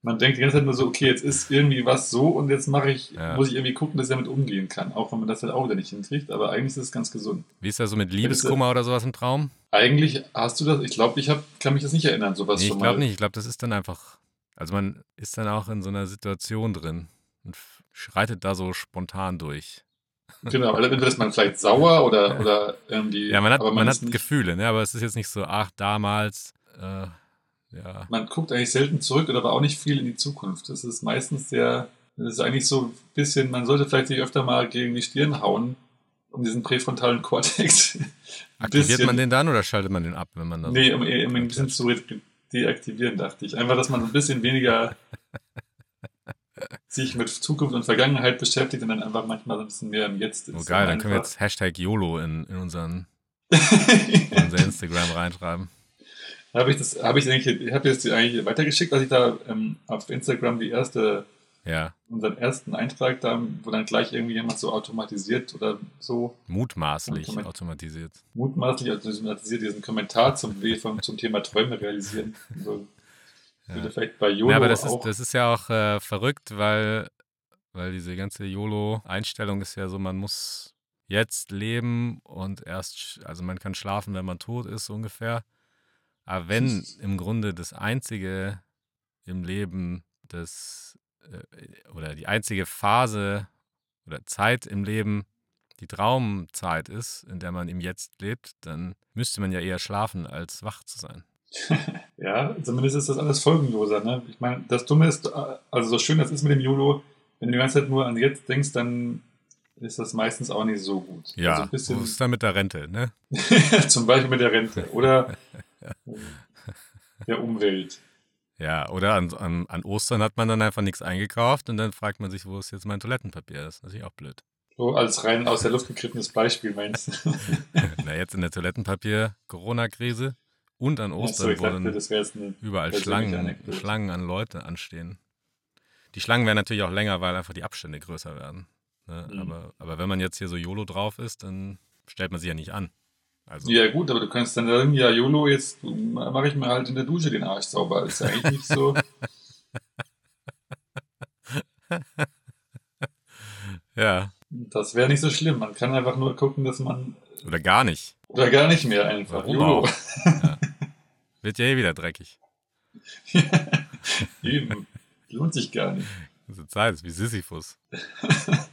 C: man denkt die ganze Zeit nur so, okay, jetzt ist irgendwie was so und jetzt mache ich,
B: Ja.
C: muss ich irgendwie gucken, dass ich damit umgehen kann. Auch wenn man das halt auch wieder nicht hinkriegt, aber eigentlich ist es ganz gesund.
B: Wie ist das so mit Liebeskummer oder sowas im Traum?
C: Eigentlich hast du das, ich glaube, ich hab, kann mich das nicht erinnern, sowas
B: Nee, ich
C: schon
B: glaube nicht. Ich glaube, das ist dann einfach. Also man ist dann auch in so einer Situation drin und schreitet da so spontan durch.
C: Genau, weil dann ist man vielleicht sauer oder, oder irgendwie.
B: Ja, man hat,
C: aber
B: man
C: ist
B: hat Gefühle, ne? aber es ist jetzt nicht so, ach, damals, äh, ja.
C: man guckt eigentlich selten zurück oder aber auch nicht viel in die Zukunft. Das ist meistens sehr, das ist eigentlich so ein bisschen, man sollte vielleicht sich öfter mal gegen die Stirn hauen, um diesen präfrontalen Kortex
B: Aktiviert
C: bisschen,
B: man den dann oder schaltet man den ab, wenn man da so-
C: nee, um, um ihn ein bisschen zu re- deaktivieren, dachte ich. Einfach, dass man ein bisschen weniger sich mit Zukunft und Vergangenheit beschäftigt und dann einfach manchmal so ein bisschen mehr im Jetzt ist.
B: Oh geil, dann können wir jetzt Hashtag YOLO in, in, unseren, in unser Instagram reinschreiben.
C: Habe ich das, habe ich eigentlich, ich habe jetzt eigentlich weitergeschickt, als ich da ähm, auf Instagram die erste,
B: Ja,
C: unseren ersten Eintrag da, wo dann gleich irgendwie jemand so automatisiert oder so
B: mutmaßlich
C: Moment.
B: automatisiert.
C: mutmaßlich automatisiert diesen Kommentar zum, vom, zum Thema Träume realisieren. So,
B: Ja.
C: Würde vielleicht bei YOLO
B: Ja, aber das ist, das ist ja auch äh, verrückt, weil, weil diese ganze YOLO-Einstellung ist ja so, man muss jetzt leben und erst, also man kann schlafen, wenn man tot ist, ungefähr. Aber wenn im Grunde das Einzige im Leben, das, äh, oder die einzige Phase oder Zeit im Leben die Traumzeit ist, in der man im Jetzt lebt, dann müsste man ja eher schlafen, als wach zu sein.
C: Ja, zumindest ist das alles folgenloser. Ne? Ich meine, das Dumme ist, äh, also so schön das ist mit dem YOLO, wenn du die ganze Zeit nur an jetzt denkst, dann ist das meistens auch nicht so gut.
B: Ja,
C: Also ein bisschen,
B: so ist dann mit der Rente, ne?
C: zum Beispiel mit der Rente oder der Umwelt.
B: Ja, oder an, an, an Ostern hat man dann einfach nichts eingekauft und dann fragt man sich, wo ist jetzt mein Toilettenpapier? Das ist natürlich auch blöd.
C: So als rein aus der Luft gegriffenes Beispiel meinst du?
B: Na, jetzt in der Toilettenpapier-Corona-Krise und an
C: Achso,
B: Ostern,
C: ich
B: wo
C: dachte,
B: überall Schlangen. Schlangen an Leute anstehen. Die Schlangen werden natürlich auch länger, weil einfach die Abstände größer werden. Ne?
C: Mhm.
B: Aber, aber wenn man jetzt hier so YOLO drauf ist, dann stellt man sich ja nicht an. Also,
C: Ja gut, aber du kannst dann sagen, ja YOLO, jetzt mache ich mir halt in der Dusche den Arsch sauber. Das ist ja eigentlich nicht so.
B: ja,
C: Das wäre nicht so schlimm. Man kann einfach nur gucken, dass man.
B: oder gar nicht.
C: Oder gar nicht mehr einfach.
B: Warum
C: YOLO.
B: Ja. Wird ja eh wieder dreckig.
C: Eben. Lohnt sich gar nicht.
B: Diese Zeit ist wie Sisyphus.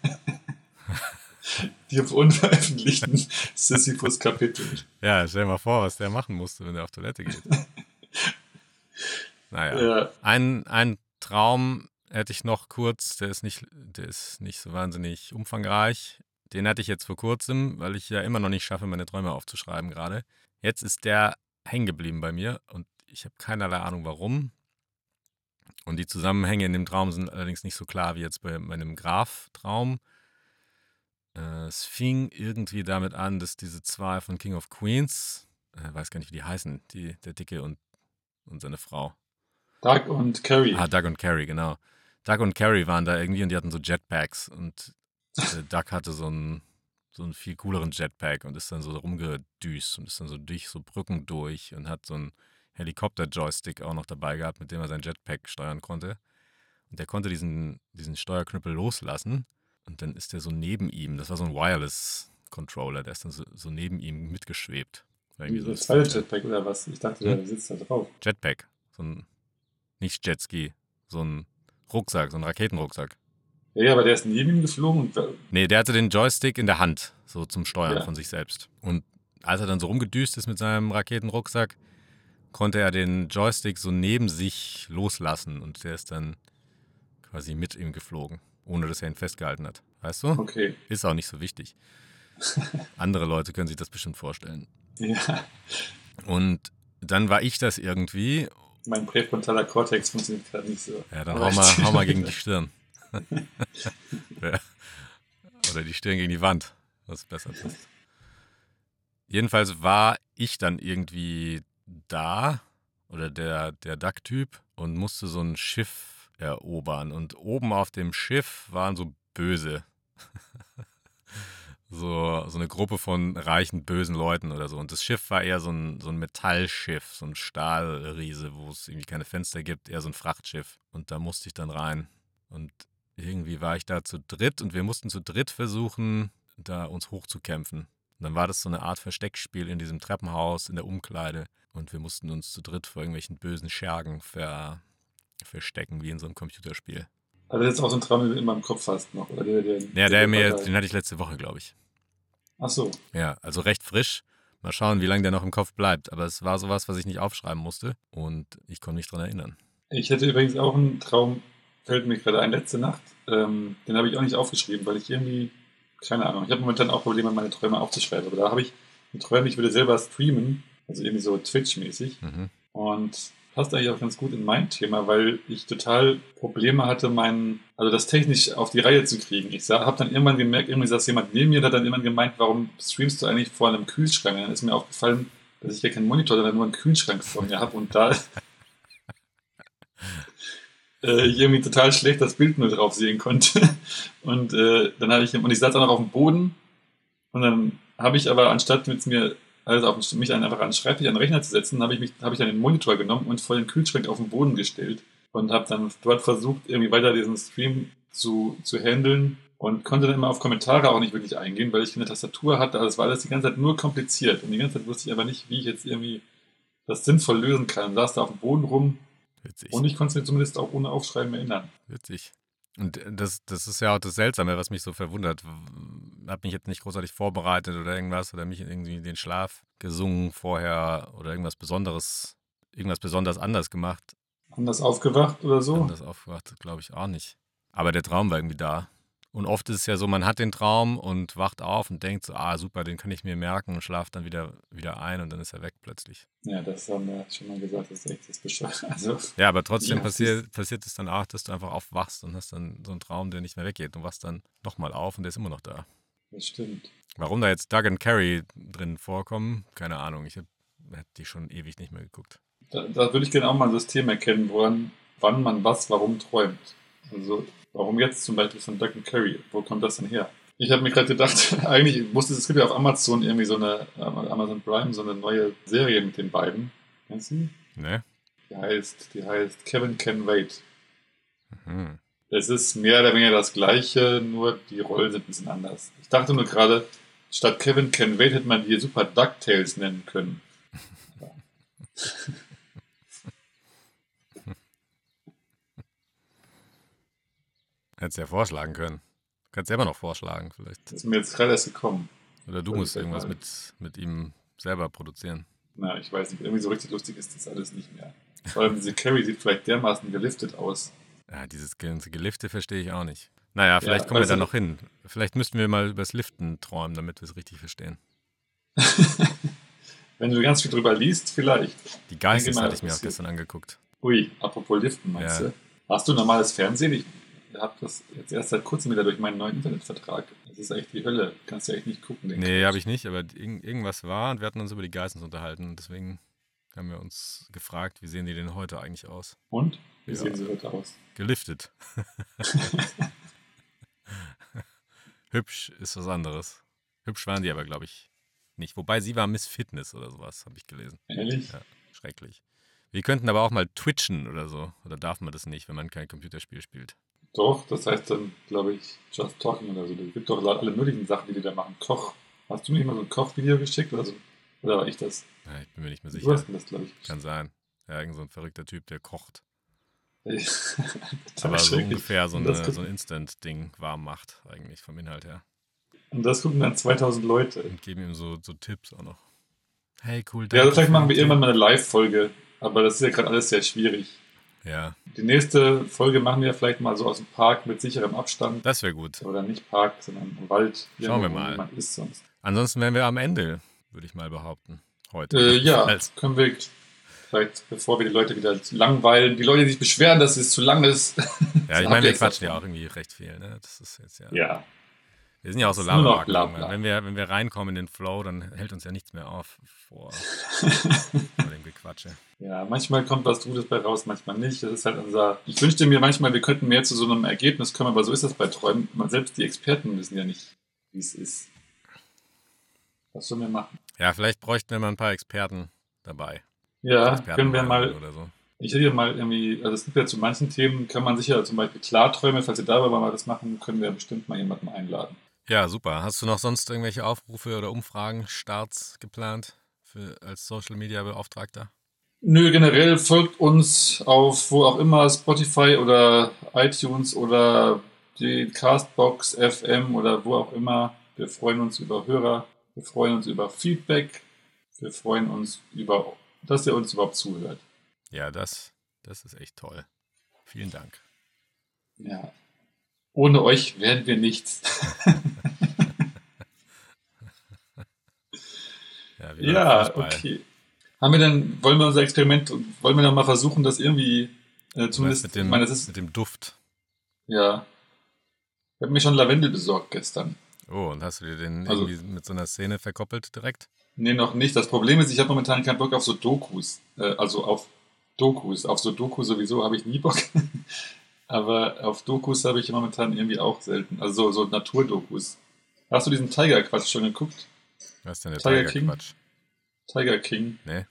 C: Die auf unveröffentlichten Sisyphus-Kapitel.
B: Ja, stell dir mal vor, was der machen musste, wenn er auf Toilette geht. naja.
C: Ja.
B: Ein, ein Traum hätte ich noch kurz, der ist nicht, der ist nicht so wahnsinnig umfangreich. Den hatte ich jetzt vor kurzem, weil ich ja immer noch nicht schaffe, meine Träume aufzuschreiben gerade. Jetzt ist der hängen geblieben bei mir und ich habe keinerlei Ahnung warum. Und die Zusammenhänge in dem Traum sind allerdings nicht so klar wie jetzt bei meinem Graf-Traum. Äh, es fing irgendwie damit an, dass diese zwei von King of Queens, äh, weiß gar nicht, wie die heißen, die, der Dicke und, und seine Frau.
C: Doug und Carrie.
B: Ah, Doug und Carrie, genau. Doug und Carrie waren da irgendwie und die hatten so Jetpacks und äh, Doug hatte so einen, so einen viel cooleren Jetpack und ist dann so rumgedüst und ist dann so durch so Brücken durch und hat so einen Helikopter-Joystick auch noch dabei gehabt, mit dem er sein Jetpack steuern konnte. Und der konnte diesen, diesen Steuerknüppel loslassen und dann ist der so neben ihm, das war so ein Wireless-Controller, der ist dann so, so neben ihm mitgeschwebt. War irgendwie so
C: Das zweite Jetpack oder was? Ich dachte,
B: Hm?
C: der sitzt da drauf.
B: Jetpack, so ein, nicht Jetski, so ein Rucksack, so ein Raketenrucksack.
C: Ja, ja, aber der ist neben ihm geflogen und
B: Nee, der hatte den Joystick in der Hand, so zum Steuern
C: Ja.
B: von sich selbst. Und als er dann so rumgedüst ist mit seinem Raketenrucksack, konnte er den Joystick so neben sich loslassen und der ist dann quasi mit ihm geflogen, ohne dass er ihn festgehalten hat. Weißt du?
C: okay.
B: Ist auch nicht so wichtig. Andere Leute können sich das bestimmt vorstellen.
C: Ja,
B: Und dann war ich das irgendwie.
C: mein präfrontaler Kortex funktioniert gerade nicht so.
B: Ja, dann hau mal, hau mal gegen die Stirn. Oder die Stirn gegen die Wand, was besser ist. Jedenfalls war ich dann irgendwie da oder der, der Duck-Typ und musste so ein Schiff erobern. Und oben auf dem Schiff waren so Böse. so, so eine Gruppe von reichen, bösen Leuten oder so. Und das Schiff war eher so ein, so ein Metallschiff, so ein Stahlriese, wo es irgendwie keine Fenster gibt, eher so ein Frachtschiff. Und da musste ich dann rein. Und irgendwie war ich da zu dritt und wir mussten zu dritt versuchen, da uns hochzukämpfen. Und dann war das so eine Art Versteckspiel in diesem Treppenhaus, in der Umkleide. Und wir mussten uns zu dritt vor irgendwelchen bösen Schergen ver, verstecken, wie in so einem Computerspiel.
C: Also ist auch so ein Traum, den du immer im Kopf hast noch. Oder der, der,
B: Ja, der mir, den hatte ich letzte Woche, glaube ich.
C: Ach so.
B: Ja, also recht frisch. Mal schauen, wie lange der noch im Kopf bleibt. Aber es war sowas, was ich nicht aufschreiben musste. Und ich konnte mich dran erinnern.
C: Ich hätte übrigens auch einen Traum, fällt mir gerade ein, letzte Nacht. Ähm, den habe ich auch nicht aufgeschrieben, weil ich irgendwie, keine Ahnung, ich habe momentan auch Probleme, meine Träume aufzuschreiben. Aber da habe ich geträumt, ich würde selber streamen, also irgendwie so Twitch-mäßig.
B: Mhm.
C: Und passt eigentlich auch ganz gut in mein Thema, weil ich total Probleme hatte, meinen, also das technisch auf die Reihe zu kriegen. Ich habe dann irgendwann gemerkt, irgendwie saß jemand neben mir, der hat dann irgendwann gemeint, warum streamst du eigentlich vor einem Kühlschrank? Und dann ist mir aufgefallen, dass ich ja keinen Monitor, sondern nur einen Kühlschrank vor mir habe und da äh, ich irgendwie total schlecht das Bild nur drauf sehen konnte. Und äh, dann habe ich, und ich saß auch noch auf dem Boden und dann habe ich aber, anstatt mit mir also auf mich einfach an den Schreibtisch, an den Rechner zu setzen, habe ich, mich, hab ich dann den Monitor genommen und vor den Kühlschrank auf den Boden gestellt und habe dann dort versucht, irgendwie weiter diesen Stream zu, zu handeln und konnte dann immer auf Kommentare auch nicht wirklich eingehen, weil ich keine Tastatur hatte. Also es war alles die ganze Zeit nur kompliziert und die ganze Zeit wusste ich aber nicht, wie ich jetzt irgendwie das sinnvoll lösen kann. Und saß da auf dem Boden rum
B: Witzig.
C: und ich konnte es mir zumindest auch ohne Aufschreiben erinnern.
B: Witzig. Und das, das ist ja auch das Seltsame, was mich so verwundert. Habe mich jetzt nicht großartig vorbereitet oder irgendwas oder mich irgendwie in den Schlaf gesungen vorher oder irgendwas Besonderes, irgendwas besonders anders gemacht.
C: Anders aufgewacht oder so?
B: Anders aufgewacht, glaube ich auch nicht. Aber der Traum war irgendwie da. Und oft ist es ja so, man hat den Traum und wacht auf und denkt so, ah super, den kann ich mir merken und schlaft dann wieder, wieder ein und dann ist er weg plötzlich.
C: Ja, das haben wir schon mal gesagt, das ist echt das Bescheid. Also,
B: Ja, aber trotzdem
C: Ja, es
B: passiert, passiert es dann auch, dass du einfach aufwachst und hast dann so einen Traum, der nicht mehr weggeht und wachst dann nochmal auf und der ist immer noch da.
C: das stimmt.
B: Warum da jetzt Doug und Carrie drin vorkommen, keine Ahnung. Ich habe hab die schon ewig nicht mehr geguckt.
C: Da, da würde ich gerne auch mal ein System erkennen, woran, wann man was, warum träumt. Also, warum jetzt zum Beispiel von and Carrie? Wo kommt das denn her? Ich habe mir gerade gedacht, eigentlich wusste es, es gibt ja auf Amazon irgendwie so eine, äh, Amazon Prime, so eine neue Serie mit den beiden. Kennst du die?
B: Ne?
C: Die heißt, die heißt Kevin Can Wait.
B: Mhm.
C: Es ist mehr oder weniger das Gleiche, nur die Rollen sind ein bisschen anders. Ich dachte nur gerade, statt Kevin Can Wait hätte man die super DuckTales nennen können.
B: Hättest ja vorschlagen können. Kannst selber noch vorschlagen, vielleicht.
C: Das ist mir jetzt gerade erst gekommen.
B: Oder du
C: Das
B: musst irgendwas mit, mit ihm selber produzieren.
C: Na, ich weiß nicht, irgendwie so richtig lustig ist das alles nicht mehr. Vor allem diese Carrie sieht vielleicht dermaßen geliftet aus.
B: Ja, dieses ganze Gelifte verstehe ich auch nicht. Naja, vielleicht
C: Ja,
B: kommen wir
C: also-
B: da noch hin. Vielleicht müssten wir mal übers Liften träumen, damit wir es richtig verstehen.
C: Wenn du ganz viel drüber liest, vielleicht.
B: Die Geistes hatte ich mir auch gestern angeguckt.
C: Ui, apropos Liften, meinst
B: Ja.
C: du? Hast du normales Fernsehen? Ich habe das jetzt erst seit kurzem wieder durch meinen neuen Internetvertrag. Das ist echt die Hölle. Kannst ja echt nicht gucken.
B: Nee, habe ich nicht, aber irgend, irgendwas war und wir hatten uns über die Geistens unterhalten. Und deswegen haben wir uns gefragt, wie sehen die denn heute eigentlich aus?
C: Und? Wie
B: Ja.
C: sehen sie heute aus?
B: Geliftet. Hübsch ist was anderes. Hübsch waren die aber, glaube ich, nicht. Wobei sie war Miss Fitness oder sowas, habe ich gelesen.
C: Ehrlich?
B: Ja. Schrecklich. Wir könnten aber auch mal twitchen oder so. Oder darf man das nicht, wenn man kein Computerspiel spielt?
C: Doch, das heißt dann, glaube ich, Just Talking oder so. Es gibt doch alle möglichen Sachen, die die da machen. Koch. Hast du mir mal so ein Kochvideo geschickt oder so? Oder war ich das?
B: Ja, ich bin mir nicht mehr
C: Du
B: sicher.
C: hast mir das, glaube ich.
B: Kann sein. Ja, irgend so ein verrückter Typ, der kocht. Aber so ungefähr so, eine, so ein Instant-Ding warm macht, eigentlich vom Inhalt her.
C: Und das gucken dann 2000 Leute.
B: Und geben ihm so, so Tipps auch noch. Hey, cool.
C: Ja, also vielleicht machen wir irgendwann mal eine Live-Folge. Aber das ist ja gerade alles sehr schwierig.
B: Ja,
C: Die nächste Folge machen wir vielleicht mal so aus dem Park mit sicherem Abstand.
B: das wäre gut.
C: Oder nicht Park, sondern im Wald.
B: Schauen wir mal.
C: ist sonst.
B: Ansonsten wären wir am Ende, würde ich mal behaupten. Heute.
C: Äh, ja,
B: Als,
C: können wir vielleicht, bevor wir die Leute wieder langweilen, die Leute, die sich beschweren, dass es zu lang ist.
B: ja, ich meine, wir quatschen ja auch irgendwie recht viel. Ne? Das ist jetzt ja.
C: Ja,
B: Wir sind ja auch so
C: bla.
B: Wenn wir, wenn wir reinkommen in den Flow, dann hält uns ja nichts mehr auf vor, vor dem Gequatsche.
C: ja, manchmal kommt was Gutes bei raus, manchmal nicht. Das ist halt unser. Ich wünschte mir manchmal, wir könnten mehr zu so einem Ergebnis kommen, aber so ist das bei Träumen. Selbst die Experten wissen ja nicht, wie es ist. Was sollen wir machen?
B: Ja, vielleicht bräuchten wir mal ein paar Experten dabei.
C: Ja,
B: Experten
C: können wir mal
B: oder so.
C: Ich hätte ja mal irgendwie, also es gibt ja zu manchen Themen, kann man sicher zum Beispiel Klarträume, falls ihr darüber mal was machen, können wir bestimmt mal jemanden einladen.
B: Ja, super. Hast du noch sonst irgendwelche Aufrufe oder Umfragen, Starts geplant für, als Social Media Beauftragter?
C: Nö, generell folgt uns auf wo auch immer, Spotify oder iTunes oder die Castbox FM oder wo auch immer. Wir freuen uns über Hörer, wir freuen uns über Feedback, wir freuen uns über, dass ihr uns überhaupt zuhört.
B: Ja, das, das ist echt toll. Vielen Dank.
C: Ja. Ohne euch wären wir nichts.
B: ja, Fußball.
C: okay. Haben wir denn, wollen wir unser Experiment, wollen wir dann mal versuchen, das irgendwie, äh, zumindest,
B: mit dem,
C: ich meine, das ist,
B: mit dem Duft.
C: ja. Ich habe mir schon Lavendel besorgt gestern.
B: Oh, und hast du dir den
C: Also-
B: irgendwie mit so einer Szene verkoppelt direkt?
C: Nee, noch nicht. Das Problem ist, ich habe momentan keinen Bock auf so Dokus. Äh, also auf Dokus. Auf so Dokus sowieso habe ich nie Bock. Aber auf Dokus habe ich momentan irgendwie auch selten. Also so, so Naturdokus. Hast du diesen Tiger-Quatsch schon geguckt?
B: Was ist denn der? Tiger-Quatsch?
C: Tiger King.
B: Nee.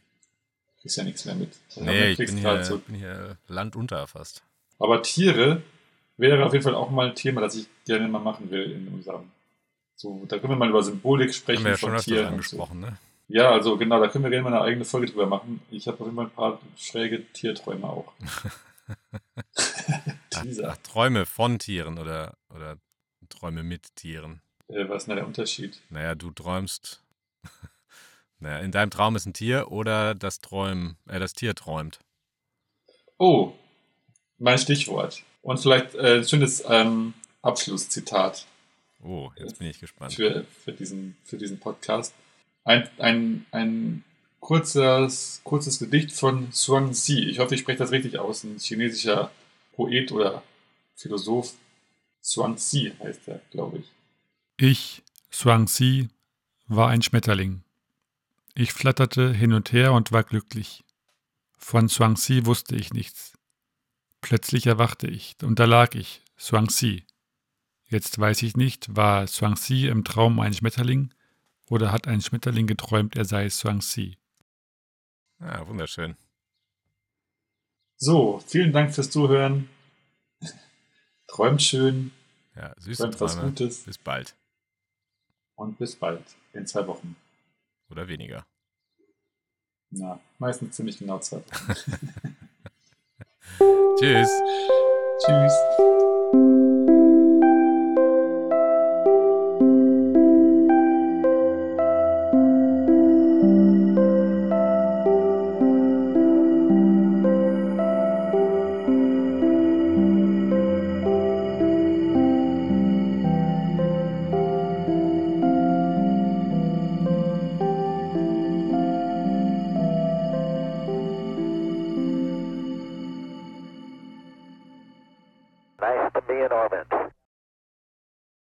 C: Ist ja nichts mehr mit. Ja,
B: Nee, ich bin hier,
C: so.
B: bin hier landunter fast.
C: Aber Tiere wäre auf jeden Fall auch mal ein Thema, das ich gerne mal machen will in unserem. So, da können wir mal über Symbolik sprechen
B: Haben wir ja schon
C: von
B: öfters
C: Tieren. und So.
B: angesprochen, ne?
C: Ja, also genau, da können wir gerne mal eine eigene Folge drüber machen. Ich habe auf jeden Fall ein paar schräge Tierträume auch. Teaser.
B: Ach, Träume von Tieren oder, oder Träume mit Tieren.
C: Äh, was ist denn der Unterschied?
B: Naja, du träumst. naja, in deinem Traum ist ein Tier oder das Träum, äh, das Tier träumt.
C: Oh, mein Stichwort. Und vielleicht äh, ein schönes ähm, Abschlusszitat
B: Oh, jetzt bin ich gespannt.
C: für, für, diesen, für diesen Podcast. Ein, ein, ein kurzes, kurzes Gedicht von Zhuang Zi. Ich hoffe, ich spreche das richtig aus. Ein chinesischer Poet oder Philosoph. Zhuang Zi heißt er, glaube ich.
A: Ich, Xuangzi, war ein Schmetterling. Ich flatterte hin und her und war glücklich. Von Xuangzi wusste ich nichts. Plötzlich erwachte ich, und da lag ich, Xuangzi. Jetzt weiß ich nicht, war Xuangzi im Traum ein Schmetterling oder hat ein Schmetterling geträumt, er sei Xuangzi.
B: Ah, wunderschön.
C: So, vielen Dank fürs Zuhören. Träumt schön
B: Ja, süße
C: Träumt was
B: Träume.
C: Gutes.
B: Bis bald.
C: und bis bald. In zwei Wochen.
B: Oder weniger.
C: Na, meistens ziemlich genau zwei Wochen.
B: Tschüss.
C: Tschüss.